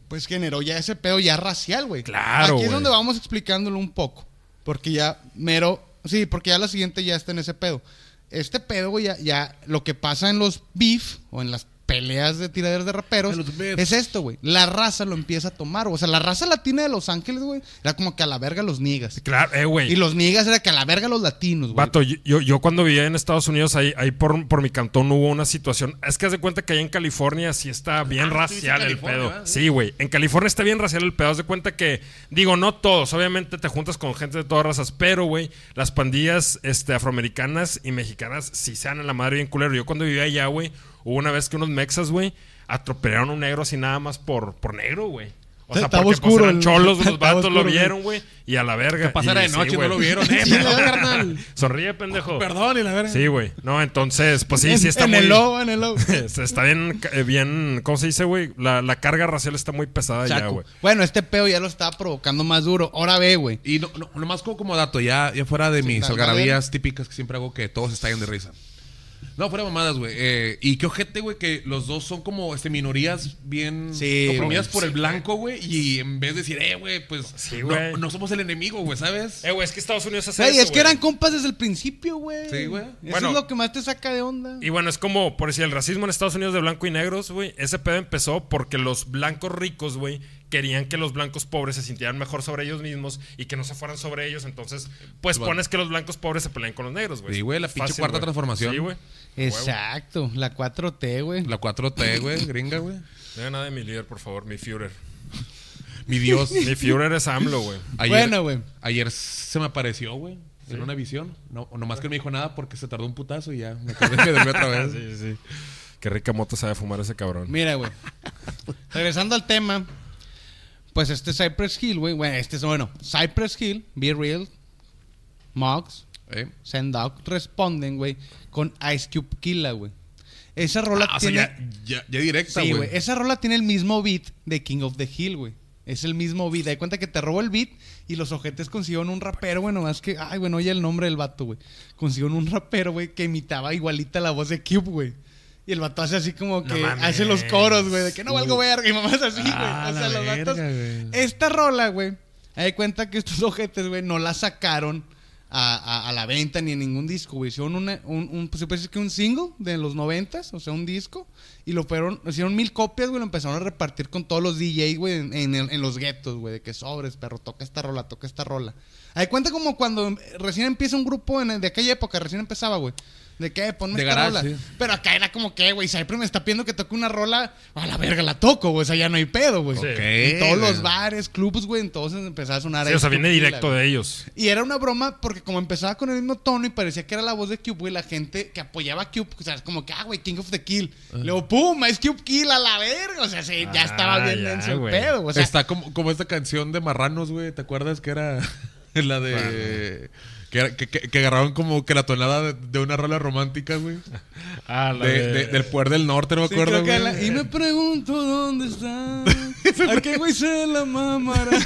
pues generó ya ese pedo ya racial, güey. Claro, Aquí es donde vamos explicándolo un poco. Porque ya mero. Sí, porque ya la siguiente ya está en ese pedo. Este pedo, güey, ya, ya lo que pasa en los beef o en las peleas de tiraderos de raperos es esto, güey. La raza lo empieza a tomar. O sea, la raza latina de Los Ángeles, güey, era como que a la verga los niegas. Claro, eh, güey. Y los niegas era que a la verga los latinos, güey. Vato, yo, yo, yo cuando vivía en Estados Unidos, ahí, ahí por, por mi cantón hubo una situación. Es que haz de cuenta que ahí en California sí está bien Ah, tú viviste en racial el pedo. ¿verdad? Sí, güey. En California está bien racial el pedo. Haz de cuenta que, digo, no todos. Obviamente te juntas con gente de todas razas, pero, güey, las pandillas este, afroamericanas y mexicanas sí se dan en la madre bien culero. Yo cuando vivía allá, güey, hubo una vez que unos mexas, güey, atropellaron a un negro así nada más por, por negro, güey. O sea, porque pues, oscuro eran cholos, los vatos lo oscuro, vieron, güey, y a la verga. ¿Qué pasara Y de noche y no lo vieron? ¡Eh, perdón, carnal! Sonríe, pendejo. Perdón, y la verga. Sí, güey. No, entonces, pues sí, sí está en muy... el lobo, en el lobo. está bien, eh, bien, ¿cómo se dice, güey? La, la carga racial está muy pesada ya, güey. Bueno, este pedo ya lo estaba provocando más duro. Ahora ve, güey. Y no, no, nomás como, como dato, ya, ya fuera de mis algarabías típicas que siempre hago que todos estallen de risa. No, fuera mamadas, güey. Eh, y qué ojete, güey, que los dos son como este, minorías bien Sí, oprimidas por el blanco, güey. Y en vez de decir, eh, güey, pues Sí, no, güey. no somos el enemigo, güey, ¿sabes? Eh, güey, es que Estados Unidos hace Güey, eso, es que eran compas desde el principio, güey. Sí, güey. Eso Bueno. es lo que más te saca de onda. Y bueno, es como, por decir, el racismo en Estados Unidos de blanco y negros, güey. Ese pedo empezó porque los blancos ricos, güey, querían que los blancos pobres se sintieran mejor sobre ellos mismos y que no se fueran sobre ellos. Entonces, pues Bueno. pones que los blancos pobres se peleen con los negros, güey. Sí, güey, la pinche Fácil, cuarta transformación. Sí, güey. Exacto, la 4T, güey. La 4T, güey, gringa, güey. No nada de mi líder, por favor, mi Führer. Mi Dios. Mi Führer es AMLO, güey. Bueno, güey. Ayer se me apareció, güey, en una visión. No, nomás que no me dijo nada porque se tardó un putazo y ya me acordé que dormí otra vez. Sí, sí. Qué rica moto sabe fumar ese cabrón. Mira, güey. Regresando al tema, pues este Cypress Hill, güey. Bueno, este es, bueno, Cypress Hill, Be Real, Mox, ¿Eh? Sendog responden, güey, con Ice Cube Killa, güey. Esa rola Ah, o sea, tiene. ya, ya, ya directa, Sí, güey. Esa rola tiene el mismo beat de King of the Hill, güey. Es el mismo beat. Da cuenta que te robó el beat y los ojetes consiguieron un rapero, güey. Nomás que, ay, güey, no oye el nombre del vato, güey. Consiguieron un rapero, güey, que imitaba igualita la voz de Cube, güey. Y el vato hace así como que hace los coros, güey, de que no valgo verga y mamás así, güey. Ah, o sea, los verga, vatos. Esta rola, güey. Hay cuenta que estos ojetes, güey, no la sacaron a, a- a la venta ni en ningún disco, güey. Hicieron una- un, un, pues, se puede que un single de los noventas, o sea, un disco. Y lo fueron, hicieron mil copias, güey, lo empezaron a repartir con todos los DJs, güey, en, en los guetos, güey, de que sobres, perro, toca esta rola, toca esta rola. Hay cuenta como cuando recién empieza un grupo en, de aquella época, recién empezaba, güey. De que, ponme De esta garage, rola. sí. Pero acá era como que, güey, Cypress me está pidiendo que toque una rola, a la verga la toco, güey, o sea, ya no hay pedo, güey. Sí. Ok, En todos los bares, clubs, güey, entonces empezaba a sonar Sí, o sea, Ice viene directo de ellos. Y era una broma porque como empezaba con el mismo tono y parecía que era la voz de Cube, güey, la gente que apoyaba a Cube, o sea, es como que, ah, güey, King of the Kill. Luego, pum, es Cube Kill a la verga. O sea, sí, ya Ah, estaba bien ya, denso el pedo. O sea, Está como, como esta canción de Marranos, güey. ¿Te acuerdas que era la de... Que, que, que- agarraron como que la tonada de, una rola romántica, güey. Ah, la De, de- del poder del norte, no me sí, acuerdo, güey. la- y me pregunto dónde está. ¿A qué güey se la mamara?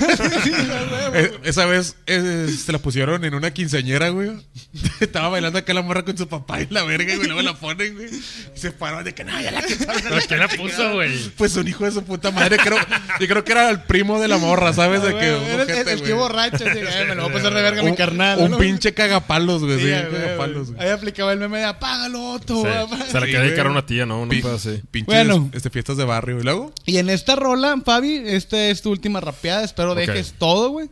Eh, esa vez eh, se la pusieron en una quinceañera, güey. Estaba bailando acá la morra con su papá y la verga, güey. Luego la ponen, güey. Y se paró de que no, ya la quitaron. ¿Pero quién la puso, güey? Pues un hijo de su puta madre. Creo, yo creo que era el primo de la morra, ¿sabes? De que. un Era el, ojete, el, el güey. que borracho. así, "Ay, me lo voy a pasar de verga un, mi carnal. un ¿no? pinche cagapalos, güey. Sí, güey, cagapalos, güey. güey. Ahí aplicaba el meme de apágalo, Otto. Sí. apá". Se la quería dedicar a una tía, ¿no? No puede así. Pinches Bueno. este, fiestas de barrio. ¿Y luego? Y en esta rola, Fabi, esta es tu última rapeada. Espero Ok. dejes todo, güey.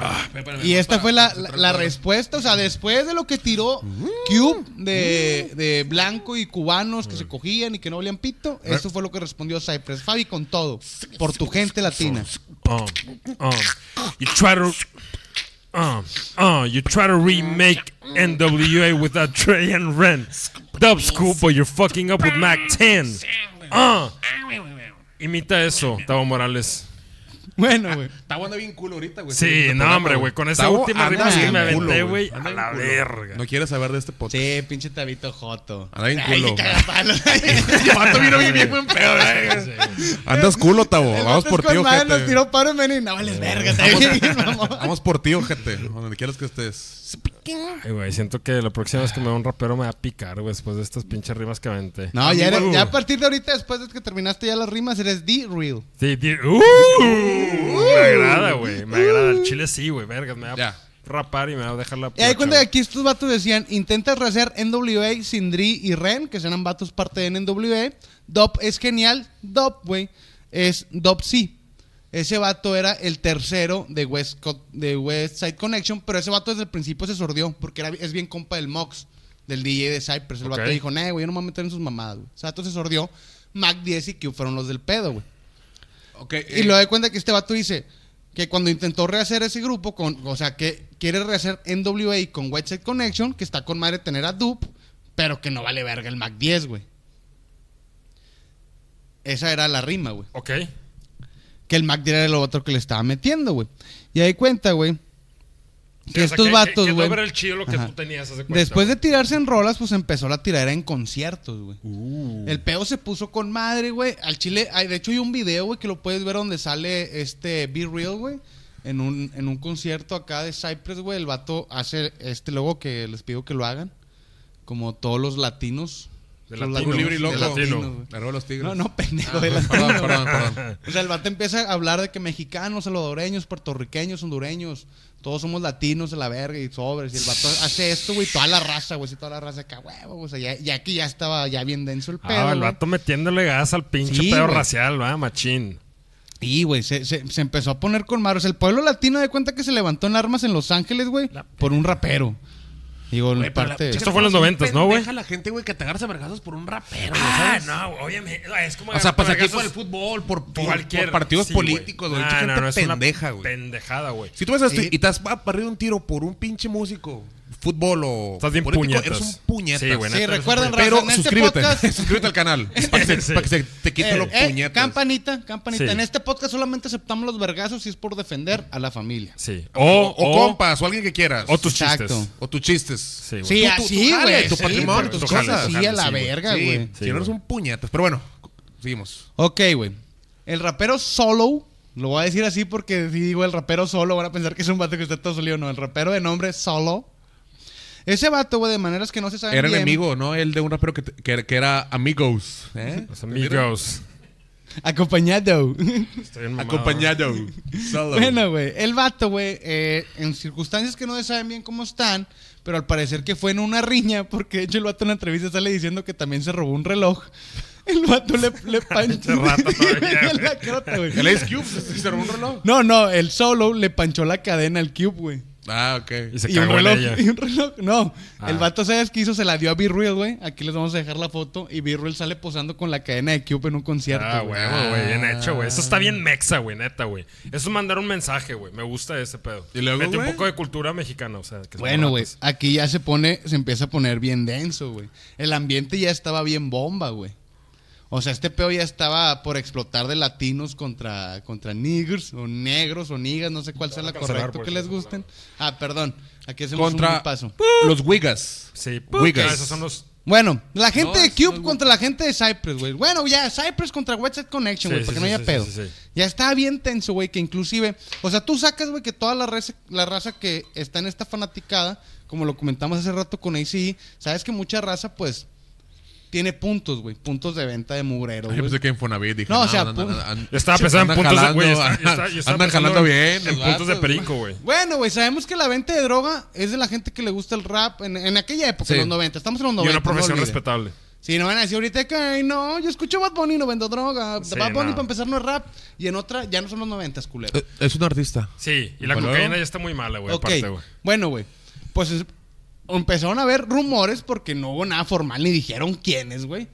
Ah, Y esta fue la, la- la respuesta, o sea, después de lo que tiró Cube de, de blanco y cubanos que se cogían y que no olían pito, eso fue lo que respondió Cypress. Fabi con todo, por tu gente latina. Um, um, you try to. Um, uh, you try to remake NWA without Trey and Ren. Dub Scoop, but you're fucking up with Mac 10. Uh, imita eso, Tavo Morales. Bueno, güey. Está anda bien culo ahorita, güey. Sí, Este no, hombre, güey. Con esa Tavo última anda rima que me culo, aventé, güey. Anda A bien la culo. verga. No quieres saber de este podcast. Sí, pinche tabito joto. Anda bien Ay, culo. qué cagapalos. El vato vino bien, bien buen pedo, güey. Andas culo, Tavo. Vamos por ti, madre, nos ojete. tiró paro en venir. No vales verga. Vamos por ti, ojete. Donde quieras que estés. Ay, güey, siento que la próxima vez que me vea un rapero me va a picar, güey, después de estas pinches rimas que aventé. No, ya, eres- Uh. ya a partir de ahorita, después de que terminaste ya las rimas, eres D-Real. Sí, di- ¡Uh! Me agrada, güey. Me agrada. El chile sí, güey. Vergas, me va Ya. a rapar y me va a dejar la. Y ahí cuenta que aquí estos vatos decían, intentas rehacer NWA, Sindri y Ren, que eran vatos parte de NWA. Dop es genial. Dop, güey, es Dop C. Ese vato era el tercero de West, Co- de West Side Connection, pero ese vato desde el principio se sordió, porque era, es bien compa del Mox, del DJ de Cypress. El Ok. vato dijo, nah, güey, yo no me voy a meter en sus mamadas, güey. Ese vato se sordió. Mac 10 y Q fueron los del pedo, güey. Y lo de cuenta que este vato dice que cuando intentó rehacer ese grupo, con, o sea, que quiere rehacer NWA con Whiteside Connection, que está con madre tener a Dupe, pero que no vale verga el Mac 10, güey. Esa era la rima, güey. Ok. Que el Mac 10 era lo otro que le estaba metiendo, güey. Y ahí cuenta, güey. Sí, Que o sea, estos que- vatos, güey. no era el chido lo que Ajá. tú tenías, haz de cuenta, Después de tirarse en rolas, pues empezó la tiradera en conciertos, güey. Uh. El peo se puso con madre, güey. Al chile, hay, de hecho hay un video, güey, que lo puedes ver donde sale este Be Real, güey. En un, en un concierto acá de Cypress, güey. El vato hace este logo que les pido que lo hagan. Como todos los latinos. De Los latino, Un libre y de loco. La de los tigres. No, no, pendejo. Ah, de latino, perdón, perdón, perdón. O sea, el vato empieza a hablar de que mexicanos, salvadoreños, puertorriqueños, hondureños, todos somos latinos de la verga y sobres. Y el vato hace esto, güey, toda la raza, güey, sí, toda la raza acá, huevo. O sea, ya, ya aquí ya estaba ya bien denso el pedo. Ah, el vato metiéndole gas al pinche Sí, pedo racial, va, machín. Y, güey, se, se- se empezó a poner con maros. El pueblo latino de cuenta que se levantó en armas en Los Ángeles, güey, por un rapero. Digo, en parte. Esto fue en los noventas, ¿no, güey? Deja a la gente, güey, que te agarras a vergazos por un rapero, güey, Ah, ¿sabes? no, obviamente. Es como. O sea, pues aquí por el fútbol, por, por, cualquier- por partidos políticos, güey. Ah, gente no, es una pendeja, güey. Pendejada, güey. Si tú esto Sí. y te has barrido un tiro por un pinche músico, fútbol o Estás bien político, puñetas. eres un puñetas. Sí, güey, Sí, neta, recuerden, eres raza, Pero en este suscríbete, podcast- suscríbete al canal. Para que, se, Sí. para que se te quite Eh, los eh, puñetas. campanita, campanita. Sí. En este podcast solamente aceptamos los vergazos si es por defender a la familia. Sí. O, O, o o, compas, o alguien que quieras. o tus Exacto. chistes. O tus chistes. Sí, güey. Sí, Tú- tú- así, tú jale, güey. tu sí, patrimonio, tus jale, cosas. Sí, jale, a la sí, güey. verga, Sí, güey. si no eres un puñetas. Pero bueno, seguimos. Ok, güey. El rapero Solo, lo voy a decir así porque si digo el rapero Solo, van a pensar que es un vato que está todo salido. No, el rapero de nombre Solo. Ese vato, güey, de maneras que no se saben Era bien. enemigo, ¿no? El de un rapero que, que, que era Amigos. ¿eh? Los amigos. Acompañado. Estoy. Acompañado. Solo. bueno, güey. El vato, güey, eh, en circunstancias que no se saben bien cómo están, pero al parecer que fue en una riña, porque de hecho el vato en la entrevista sale diciendo que también se robó un reloj. El vato le, le panchó. güey. El Ace Cube se se robó un reloj. No, no, el solo le panchó la cadena al Cube, güey. Ah, ok. Y se y un en reloj, ella. y un reloj, no. Ah. El vato, ¿sabes qué hizo? Se la dio a B-Real, güey. Aquí les vamos a dejar la foto. Y B-Real sale posando con la cadena de Cube en un concierto. Ah, güey. huevo, güey. Bien hecho, güey. Eso está bien mexa, güey, neta, güey. Eso es mandar un mensaje, güey. Me gusta ese pedo. ¿Y luego, Mete un poco de cultura mexicana, o sea. que Bueno, güey, aquí ya se pone, se empieza a poner bien denso, güey. El ambiente ya estaba bien bomba, güey. O sea, este peo ya estaba por explotar de latinos contra, contra niggers, o negros, o niggas, no sé cuál sea la por que les gusten. Ah, perdón, aquí hacemos Contra un paso. los Wigas. Sí, Wigas. ah, esos son los. Bueno, la gente No, de Cube no contra la gente de Cypress, güey. Bueno, ya, Cypress contra Website Connection, güey, sí, para que no haya sí, pedo. sí, sí. Ya está bien tenso, güey, que inclusive, o sea, tú sacas, güey, que toda la raza, la raza que está en esta fanaticada, como lo comentamos hace rato con ACE, sabes que mucha raza, pues, tiene puntos, güey, puntos de venta de mugrero, Yo pensé que en Fonavit dije, No, o sea, andan- andan- estaba pensando en puntos de, güey, está- andan jalando en- bien. En puntos de perico, güey. Bueno, güey, sabemos que la venta de droga es de la gente que le gusta el rap en, en aquella época, Sí. en los 90. Estamos en los Y 90. una profesión no respetable. Si no van a decir ahorita que, "Ay, no, yo escucho Bad Bunny y no vendo droga. Sí, Bad Bunny no. para empezar no es rap. Y en otra ya no son los 90, culero. Eh, Es un artista. Sí, y la cocaína ya está muy mala, güey, ok, aparte, güey. bueno, güey. Pues es- empezaron a haber rumores porque no hubo nada formal ni dijeron quiénes, güey.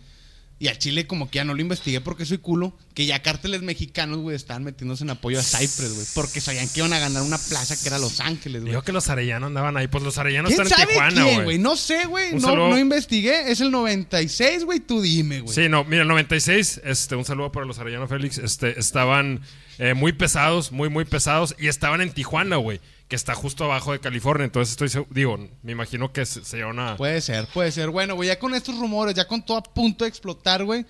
Y al Chile como que ya no lo investigué porque soy culo. Que ya cárteles mexicanos, güey, estaban metiéndose en apoyo a Cypress, güey. Porque sabían que iban a ganar una plaza que era Los Ángeles, güey. Digo que los arellanos andaban ahí. Pues los arellanos ¿Quién están en Tijuana, güey. No sé, güey. No, no investigué. Es el 96, güey. Tú dime, güey. Sí, no, mira, el 96, este, un saludo para los Arellano Félix, este, estaban eh, muy pesados, muy, muy pesados, y estaban en Tijuana, güey, que está justo abajo de California, entonces estoy, digo, me imagino que se, se llevaron a... Puede ser, puede ser. Bueno, güey, ya con estos rumores, ya con todo a punto de explotar, güey.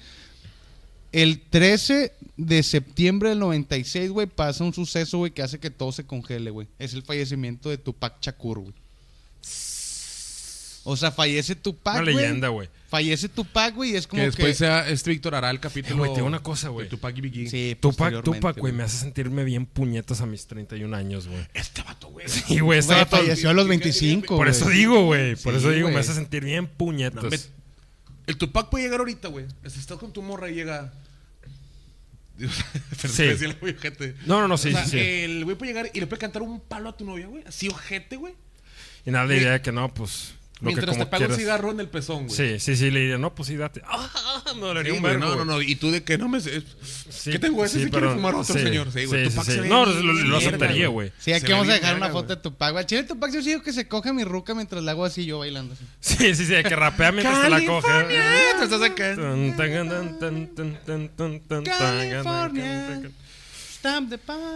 El 13 de septiembre del 96, güey, pasa un suceso, güey, que hace que todo se congele, güey. Es el fallecimiento de Tupac Shakur, güey. O sea, fallece Tupac, Una güey. leyenda, güey. Fallece Tupac, güey, y es como Que que... después sea este Víctor hará el Eh, capítulo. güey, te digo una cosa, güey. de Tupac y Biggie. Sí, Tupac, Tupac, güey, me hace sentirme bien puñetas a mis 31 años, güey. Este vato, güey. Sí, güey, este vato- falleció a los 25, Por eso digo, güey, por Sí, eso digo, me hace sentir bien puñetas. No, me- El Tupac puede llegar ahorita, güey. Si estás con tu morra y llega. Sí. No, no, no, sí, O sea, sí, sí. El güey puede llegar y le puede cantar un palo a tu novia, güey. Así, ojete, güey. Y nada, la idea de que no, pues, lo Mientras te paga un cigarro en el pezón, güey. Sí, sí, sí, le diría, no, pues sí, date. Ah, me dolería Sí, un vergo, no, no, no. Y tú de que no me. Sí, ¿Qué tengo ese sí, si quiere pero- fumar otro sí, señor? Sí, güey. No, lo, aceptaría, güey. Sí, aquí vamos a bien dejar una foto de Tupac, güey. Chile Tupac yo sigo que se coge mi ruca mientras la hago así yo bailando así. Sí, sí, sí, de que rapea mientras te la coge. California, te estás acá. Tun, tan, tan, tan, tan, tan, tan, tan, California.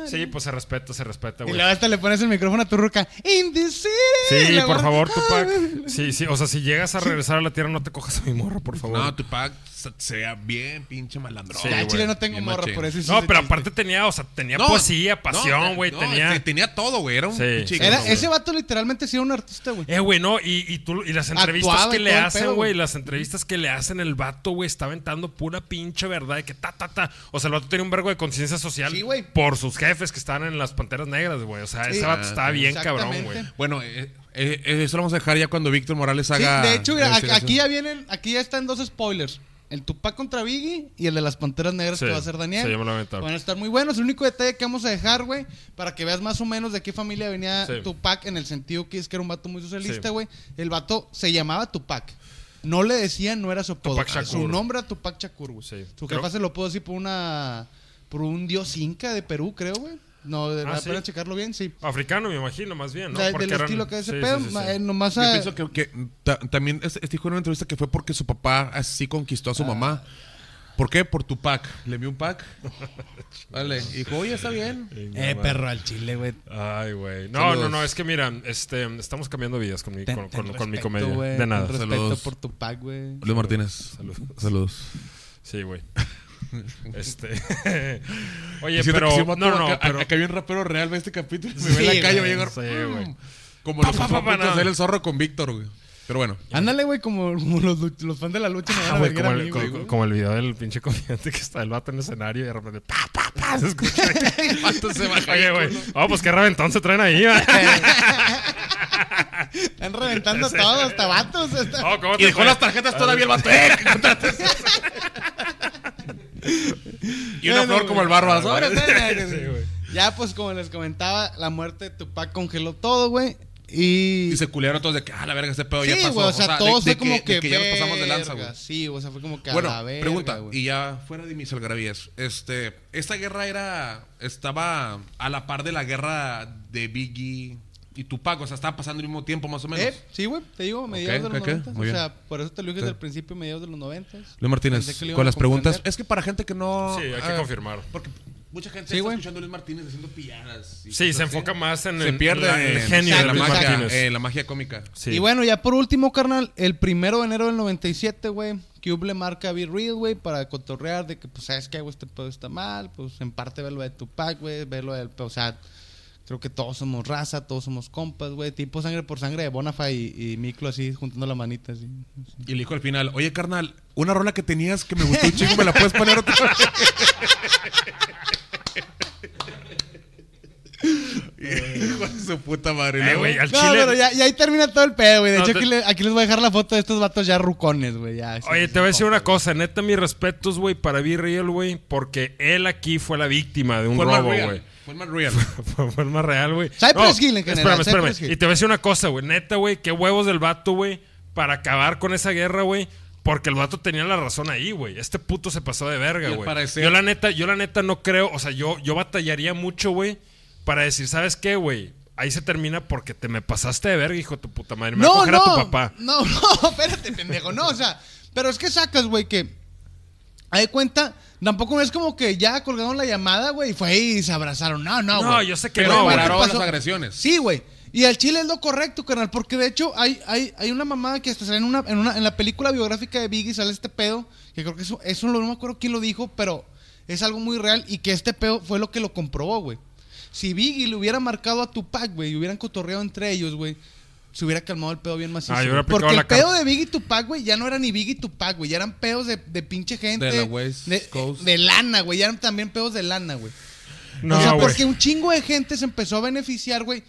Sí, pues se respeta, se respeta, Y güey. luego hasta le pones el micrófono a tu ruca. In the city. Sí, Y por favor, Tupac. Sí, sí, o sea, si llegas a regresar a la tierra, no te cojas a mi morra, por favor. No, Tupac se- se vea bien pinche malandro. Sí, Ya, güey. Chile no tengo morra, machín. por eso No, pero chiste. aparte tenía, o sea, tenía No, poesía, pasión, güey. no, tenía. te- tenía todo, güey. Era un Sí. pinche Era, ícono, güey. ese vato literalmente sí era un artista, güey. Eh, güey, no, y, y, tú, y las entrevistas Actuaba que le hacen, güey, las entrevistas que le hacen, el vato, güey, está aventando pura pinche verdad de que ta, ta, ta. O sea, el vato tenía un vergo de conciencia social Sí, güey. por sus jefes que estaban en las panteras negras, güey. O sea, Sí. ese vato Ah, estaba bien cabrón, güey. Bueno, eh, eh, eh, eso lo vamos a dejar ya cuando Víctor Morales Sí, haga. de hecho, mira, aquí ya vienen, aquí ya están dos spoilers. El Tupac contra Biggie y el de las Panteras Negras Sí, que va a ser Daniel. sí, me lo. Van a estar muy buenos. El único detalle que vamos a dejar, güey, para que veas más o menos de qué familia venía Sí. Tupac en el sentido que es que era un vato muy socialista, güey. El vato se llamaba Tupac. No le decían, no era su apodo. Su nombre era Tupac Shakur, güey. Sí. Su Creo- jefa se lo pudo decir por una por un dios inca de Perú, creo, güey. No, de Ah, la ¿sí? pena checarlo bien, sí. Africano, me imagino, más bien, ¿no? De- del eran- estilo que es ese sí, pedo, sí, sí, ma- sí. eh, nomás Yo a- pienso que, que ta- también este este dijo en una entrevista que fue porque su papá así conquistó a Ah. su mamá. ¿Por qué? Por tu pack. Le envió un pack. Vale. Y dijo, oye, está bien. Eh, perro al chile, güey. Ay, güey. No, Saludos. no, no, es que mira, este, estamos cambiando vidas con mi, Ten- con, ten con- con mi comedia. de nada. respeto Saludos. por Tupac, güey. Luis Martínez. Saludos. Saludos. Sí, güey. Este. Oye, pero. que No, no, acá, pero. acá había un rapero real, ve este capítulo. Sí, ve en la calle, va a güey, llegar. sí, güey. Como Pa, lo que pa, pa, no. hacer el zorro con Víctor, güey. Pero bueno. Ándale, güey, como, como los, los fans de la lucha me van Ah, a güey, como, a el, mí, como- güey. como el video del pinche comediante que está el vato en el escenario y de repente pa, pa, pa, se escucha. El vato se baja Oye, güey. Oh, pues qué reventón se traen ahí, va. Están reventando todo, hasta vatos. hasta- Oh, ¿cómo Y dejó fue? las tarjetas todavía el vato. ¡Eh! Y una Bueno, flor como el Sí, güey. Ya, pues, como les comentaba, la muerte de Tupac congeló todo, güey. Y... Y se culearon todos de que, ah, la verga, este pedo ya pasó. güey, o sea, todos de fue como que, de ya nos pasamos de lanza, güey. Sí, o sea, fue como que a Bueno, la verga, pregunta, güey. y ya fuera de mis algarabías, este, esta guerra era, estaba a la par de la guerra de Biggie y Tupac, o sea, estaba pasando al mismo tiempo más o menos. Eh, sí, güey, te digo, mediados de los ok, ok, 90. muy O sea, por eso te lo dije Sí. desde el principio, mediados de los 90. Luis Martínez, con las preguntas, es que para gente que no... Sí, hay que ah, confirmar. Porque mucha gente Sí, está escuchando a Luis Martínez haciendo pilladas. y Sí, se así. enfoca más en Se el, pierde la- el genio en de la, Luis magia, Martínez. en la magia cómica. Sí. Y bueno, ya por último, carnal, el primero de enero del 97, güey, Cube le marca a Be Real, güey, para cotorrear de que, pues, ¿sabes qué, güey? Este pedo está mal. Pues, en parte, ver lo de Tupac, güey, ver lo del... O sea, creo que todos somos raza, todos somos compas, güey. Tipo sangre por sangre de Bonafide y, y Miklo así, juntando la manita, así. Y le dijo al final, oye, carnal, una rola que tenías que me gustó un chingo, ¿me la puedes poner otra vez? Hijo de su puta madre. Eh, güey, al No, chile. pero ya, ya ahí termina todo el pedo, güey. De No, hecho, te- aquí, le- aquí les voy a dejar la foto de estos vatos ya rucones, güey. Ya, Oye, así, te voy a decir una cosa, neta, mis respetos, güey, para Be Real, güey, porque él aquí fue la víctima de un Fue robo, güey. Fue el más real. fue, fue el más real, güey. Cypress Hill en general, Espérame, espérame. Hill. Y te voy a decir una cosa, güey. Neta, güey, qué huevos del vato, güey, para acabar con esa guerra, güey. Porque el vato tenía la razón ahí, güey. Este puto se pasó de verga, güey. parecer- Yo la neta, yo la neta no creo, o sea, yo, yo batallaría mucho, güey, para decir, ¿sabes qué, güey? Ahí se termina porque te me pasaste de verga, hijo de tu puta madre. Me voy a No, coger no, a tu papá. no, no, espérate, pendejo, no, o sea, pero es que sacas, güey, que hay cuenta, tampoco es como que ya colgaron la llamada, güey, y fue ahí y se abrazaron, no, no, No, güey. yo sé que Pero, no, güey, güey. ¿qué Pararon pasó? las agresiones. Sí, güey. Y al chile es lo correcto, carnal, porque de hecho hay, hay, hay una mamada que hasta sale en una, en una, en la película biográfica de Biggie sale este pedo, que creo que eso, eso no me acuerdo quién lo dijo, pero es algo muy real y que este pedo fue lo que lo comprobó, güey. Si Biggie le hubiera marcado a Tupac, güey, y hubieran cotorreado entre ellos, güey, se hubiera calmado el pedo bien macizo. Ah, yo hubiera Porque el pedo de Biggie Tupac, güey, ya no era ni Biggie y Tupac, güey, ya eran pedos de, de pinche gente. De la West de, Coast. de lana, güey, ya eran también pedos de lana, güey. No, o sea, porque un chingo de gente se empezó a beneficiar, güey.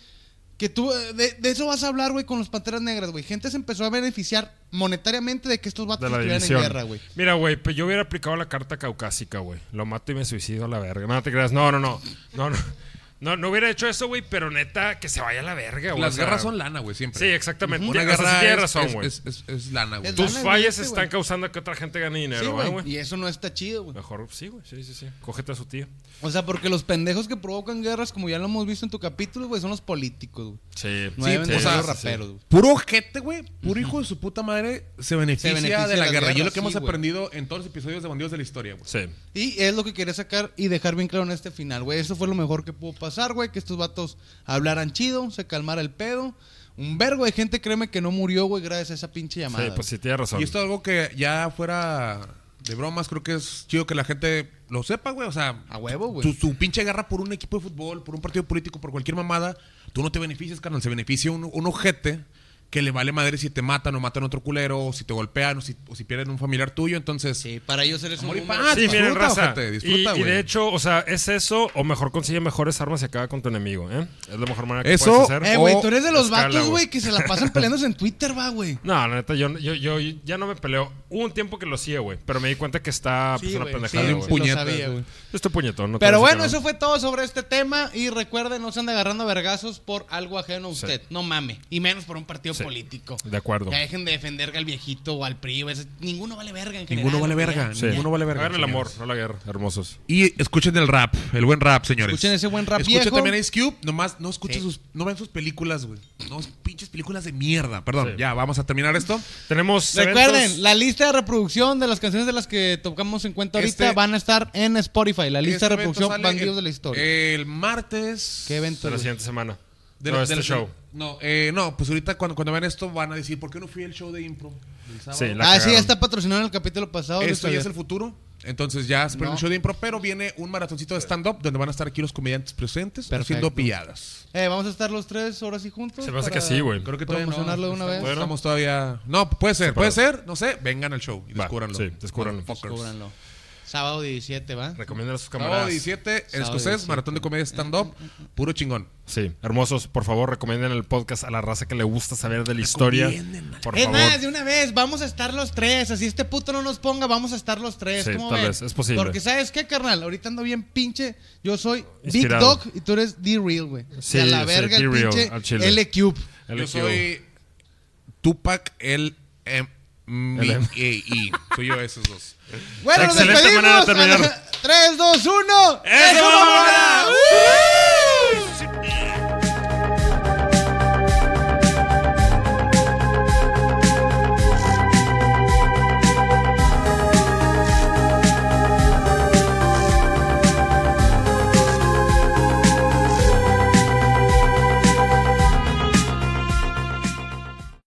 Que tú, de, de eso vas a hablar, güey, con los Panteras Negras, güey. Gente se empezó a beneficiar monetariamente de que estos vatos de la estuvieran división. en guerra, güey. Mira, güey, pues yo hubiera aplicado la carta caucásica, güey. Lo mato y me suicido a la verga. No te creas. No, no, no. No, no. No, no hubiera hecho eso, güey, pero neta, que se vaya a la verga, güey. Las o sea, guerras son lana, güey, siempre. Sí, exactamente. Una sí guerra tienes es, razón, es- güey. es, es- es lana, güey. Tus lana, fallas están güey. causando que otra gente gane dinero, Sí, ¿eh, güey. güey. Y eso no está chido, güey. Mejor, sí, güey. Sí, sí, sí. Cógete a su tío. O sea, porque los pendejos que provocan guerras, como ya lo hemos visto en tu capítulo, güey, son los políticos, güey. Sí, No Sí, deben de o ser sea, los sí, raperos, güey. Puro gente, güey. Puro hijo de su puta madre se beneficia, beneficia de de la guerra. y es lo guerras, que hemos sí, güey. aprendido en todos los episodios de Bandidos de la historia, güey. Sí. Y es lo que quería sacar y dejar bien claro en este final, güey. Eso fue lo mejor que pudo pasar, güey. Que estos vatos hablaran chido, se calmara el pedo. Un vergo de gente, créeme, que no murió, güey, gracias a esa pinche llamada. Sí, pues sí, tienes razón. Y esto es algo que ya fuera de bromas, creo que es chido que la gente lo sepa, güey. O sea, A huevo, güey. tu, tu pinche guerra por un equipo de fútbol, por un partido político, por cualquier mamada, tú no te beneficias, carnal. Se beneficia un, un ojete que le vale madre si te matan o matan a otro culero, o si te golpean, o si, o si pierden un familiar tuyo. Entonces, Sí, para ellos eres un y paz. Sí, disfruta, miren, raza. ojete, y, disfruta, y güey. de hecho, o sea, es eso, o mejor consigue mejores armas y acaba con tu enemigo, ¿eh? Es la mejor manera que Eso, puedes hacer. Eh, güey, tú eres de los escala, vatos, güey. que se la pasan peleándose en Twitter, va, güey. No, la neta, yo, yo, yo ya no me peleo. Hubo un tiempo que lo hacía, güey. Pero me di cuenta que está pues, Sí, una güey, pendejada, sí, güey. sí, lo Puñetas, sabía, güey. estoy puñetón, no te Pero bueno, no. eso fue todo sobre este tema. Y recuerden, no se ande agarrando a vergazos por algo ajeno a usted. No mame. Y menos por un partido Sí. político. De acuerdo. Ya dejen de defender al viejito o al PRI. güey. Ninguno vale verga en general. Ninguno vale verga, Sí. ninguno vale verga. Hagan el amor, no la guerra, hermosos. Y escuchen el rap, el buen rap, señores. Escuchen ese buen rap Escuchen viejo. también Ice Cube, nomás no escuchen Sí. sus, no vean sus películas, güey. No, pinches películas de mierda. Perdón, Sí. ya, vamos a terminar esto. Tenemos Recuerden, eventos- la lista de reproducción de las canciones de las que tocamos en cuenta ahorita Este- van a estar en Spotify. La lista Este de evento reproducción Bandidos el- de la Historia. El martes. ¿Qué evento? de la siguiente semana. de no, este del- show. No, eh, no, pues ahorita cuando, cuando vean esto van a decir, ¿por qué no fui al show de impro? del sábado? Sí, la Ah, sí, cagaron. ya está patrocinado en el capítulo pasado. Esto ya es el futuro. Entonces ya se pone No. un show de impro, pero viene un maratoncito de stand-up donde van a estar aquí los comediantes presentes Perfecto. haciendo pilladas. Eh, vamos a estar los tres horas y juntos. Se me hace para que sí, güey. Creo que todavía no. Promocionarlo de una vez. Estamos, estamos todavía. No, puede ser, puede ser, no sé. Vengan al show y Va, descúbranlo. sí, descúbranlo. Motherfuckers. Descúbranlo. Sábado 17, ¿va? Recomienden a sus Sábado camaradas. 17, en Sábado escocés, 17. maratón de comedia stand-up, puro chingón. Sí, hermosos, por favor, recomienden el podcast a la raza que le gusta saber de la historia. Por es favor. más, de una vez, vamos a estar los tres. Así este puto no nos ponga, vamos a estar los tres. Sí, ¿Cómo tal ven? vez, es posible. Porque, ¿sabes qué, carnal? Ahorita ando bien pinche. Yo soy Big. Dog y tú eres D-Real, güey. Sí, la sí, verga el pinche. L-Cube. El Yo soy Tupac, el M, mi, E y, soy yo esos dos. Bueno, nos despedimos. De 3, 2, 1. ¡Eso, ¡Eso